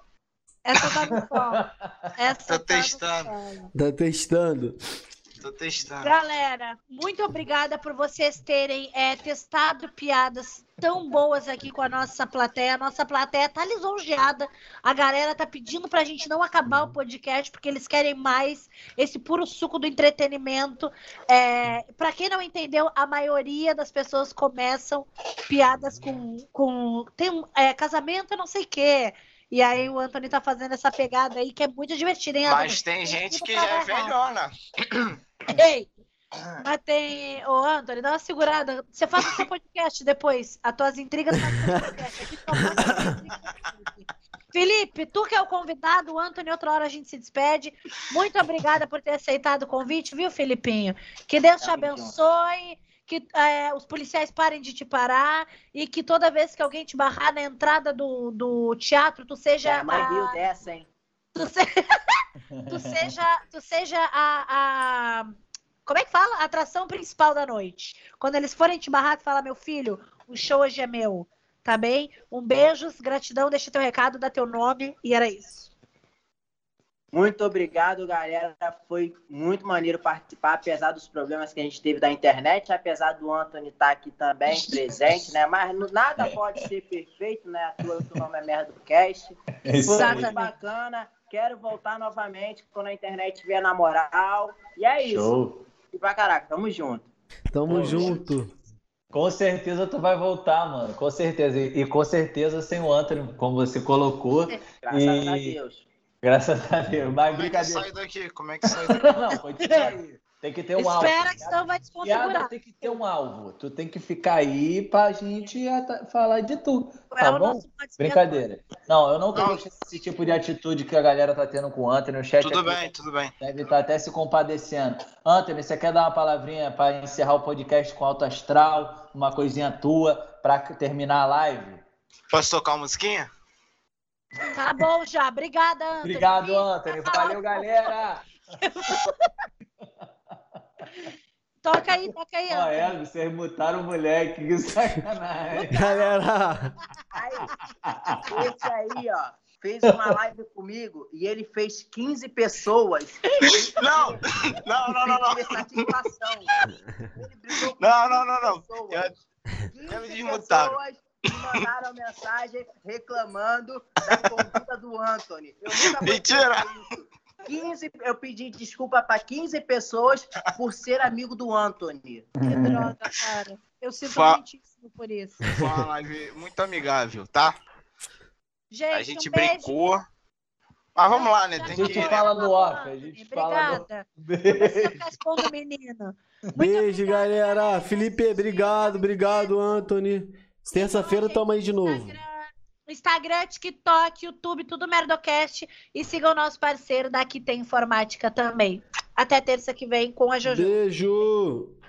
Essa tá no solo. <laughs> Essa tá no testando. solo. Tá testando? Tô testando. Galera, muito obrigada por vocês terem é, testado piadas tão boas aqui com a nossa plateia. A nossa plateia tá lisonjeada. A galera tá pedindo pra gente não acabar o podcast, porque eles querem mais esse puro suco do entretenimento. É, para quem não entendeu, a maioria das pessoas começam piadas com. com tem um é, casamento, não sei o quê. E aí o Anthony tá fazendo essa pegada aí que é muito divertida, hein, Anthony? Mas tem gente que já é velhona. <clears throat> Ei! Mas tem. Ô, Antônio, dá uma segurada. Você faz o seu podcast depois. As tuas intrigas faz o seu podcast. Aqui só faz Felipe. Tu que é o convidado, o Antônio, outra hora a gente se despede. Muito obrigada por ter aceitado o convite, viu, Felipinho? Que Deus te abençoe, que é, os policiais parem de te parar e que toda vez que alguém te barrar na entrada do, do teatro, tu seja. Mais a- viu dessa, hein? Tu, se- <laughs> tu seja, tu seja a, a- Como é que fala? A atração principal da noite. Quando eles forem te barrar, tu fala, meu filho, o show hoje é meu. Tá bem? Um beijo, gratidão, deixa teu recado, dá teu nome e era isso. Muito obrigado, galera. Foi muito maneiro participar, apesar dos problemas que a gente teve da internet, apesar do Anthony estar aqui também <laughs> presente, né? Mas nada pode ser perfeito, né? Toa que o nome é Merda do Cast. É isso Foi. Exatamente. muito bacana. Quero voltar novamente quando a internet vier na moral. E é isso. Show. E pra caraca, tamo junto. Tamo Pô, junto. Com certeza tu vai voltar, mano. Com certeza. E, e com certeza sem o Anthony, como você colocou. <laughs> Graças E- a Deus. Graças a Deus. Mas Como é brincadeira. sai daqui? Como é que sai daqui? <laughs> Não, pode sair. <laughs> Tem que ter um alvo. Espera que senão vai Piada desconfigurar. tem que ter um alvo. Tu tem que ficar aí pra gente falar de tu. É Tá o bom? Brincadeira. Não, eu não tô gostando desse tipo de atitude que a galera tá tendo com o Anthony. O chat Tudo aqui bem, tudo bem. deve estar até se compadecendo. Anthony, você quer dar uma palavrinha para encerrar o podcast com alto astral? Uma coisinha tua pra terminar a live? Posso tocar uma musiquinha? Tá bom já. Obrigada, Antônio. Obrigado, Anthony. Valeu, galera. <laughs> Toca aí, toca aí, Ó, Antônio. é, vocês mutaram o moleque. Que sacanagem. <laughs> Galera, Aí, <laughs> esse aí, ó, fez uma live comigo e ele fez 15 pessoas. Não, não, não, não, não. Satisfação. Ele brigou com Não, não, não, não. 15 Eu- pessoas. já me 15 desmutaram. pessoas me mandaram mensagem reclamando da conduta do Anthony. Eu nunca Mentira. isso. 15, eu pedi desculpa para 15 pessoas por ser amigo do Anthony. Que droga, cara. Eu sinto Fa- muitíssimo por isso. Foi uma live muito amigável, tá? Gente, A gente um beijo. brincou. Mas vamos lá, né? Já Tem A gente que. fala no off, a Antônio. gente fala no- Obrigada. Não precisa ficar expondo o menino. Muito beijo, obrigada, galera. Felipe, obrigado, obrigado, Anthony. Terça-feira tamo aí de novo. Instagram, TikTok, YouTube, tudo Merdocast. E sigam o nosso parceiro daqui tem informática também. Até terça que vem com a Jojo. Beijo.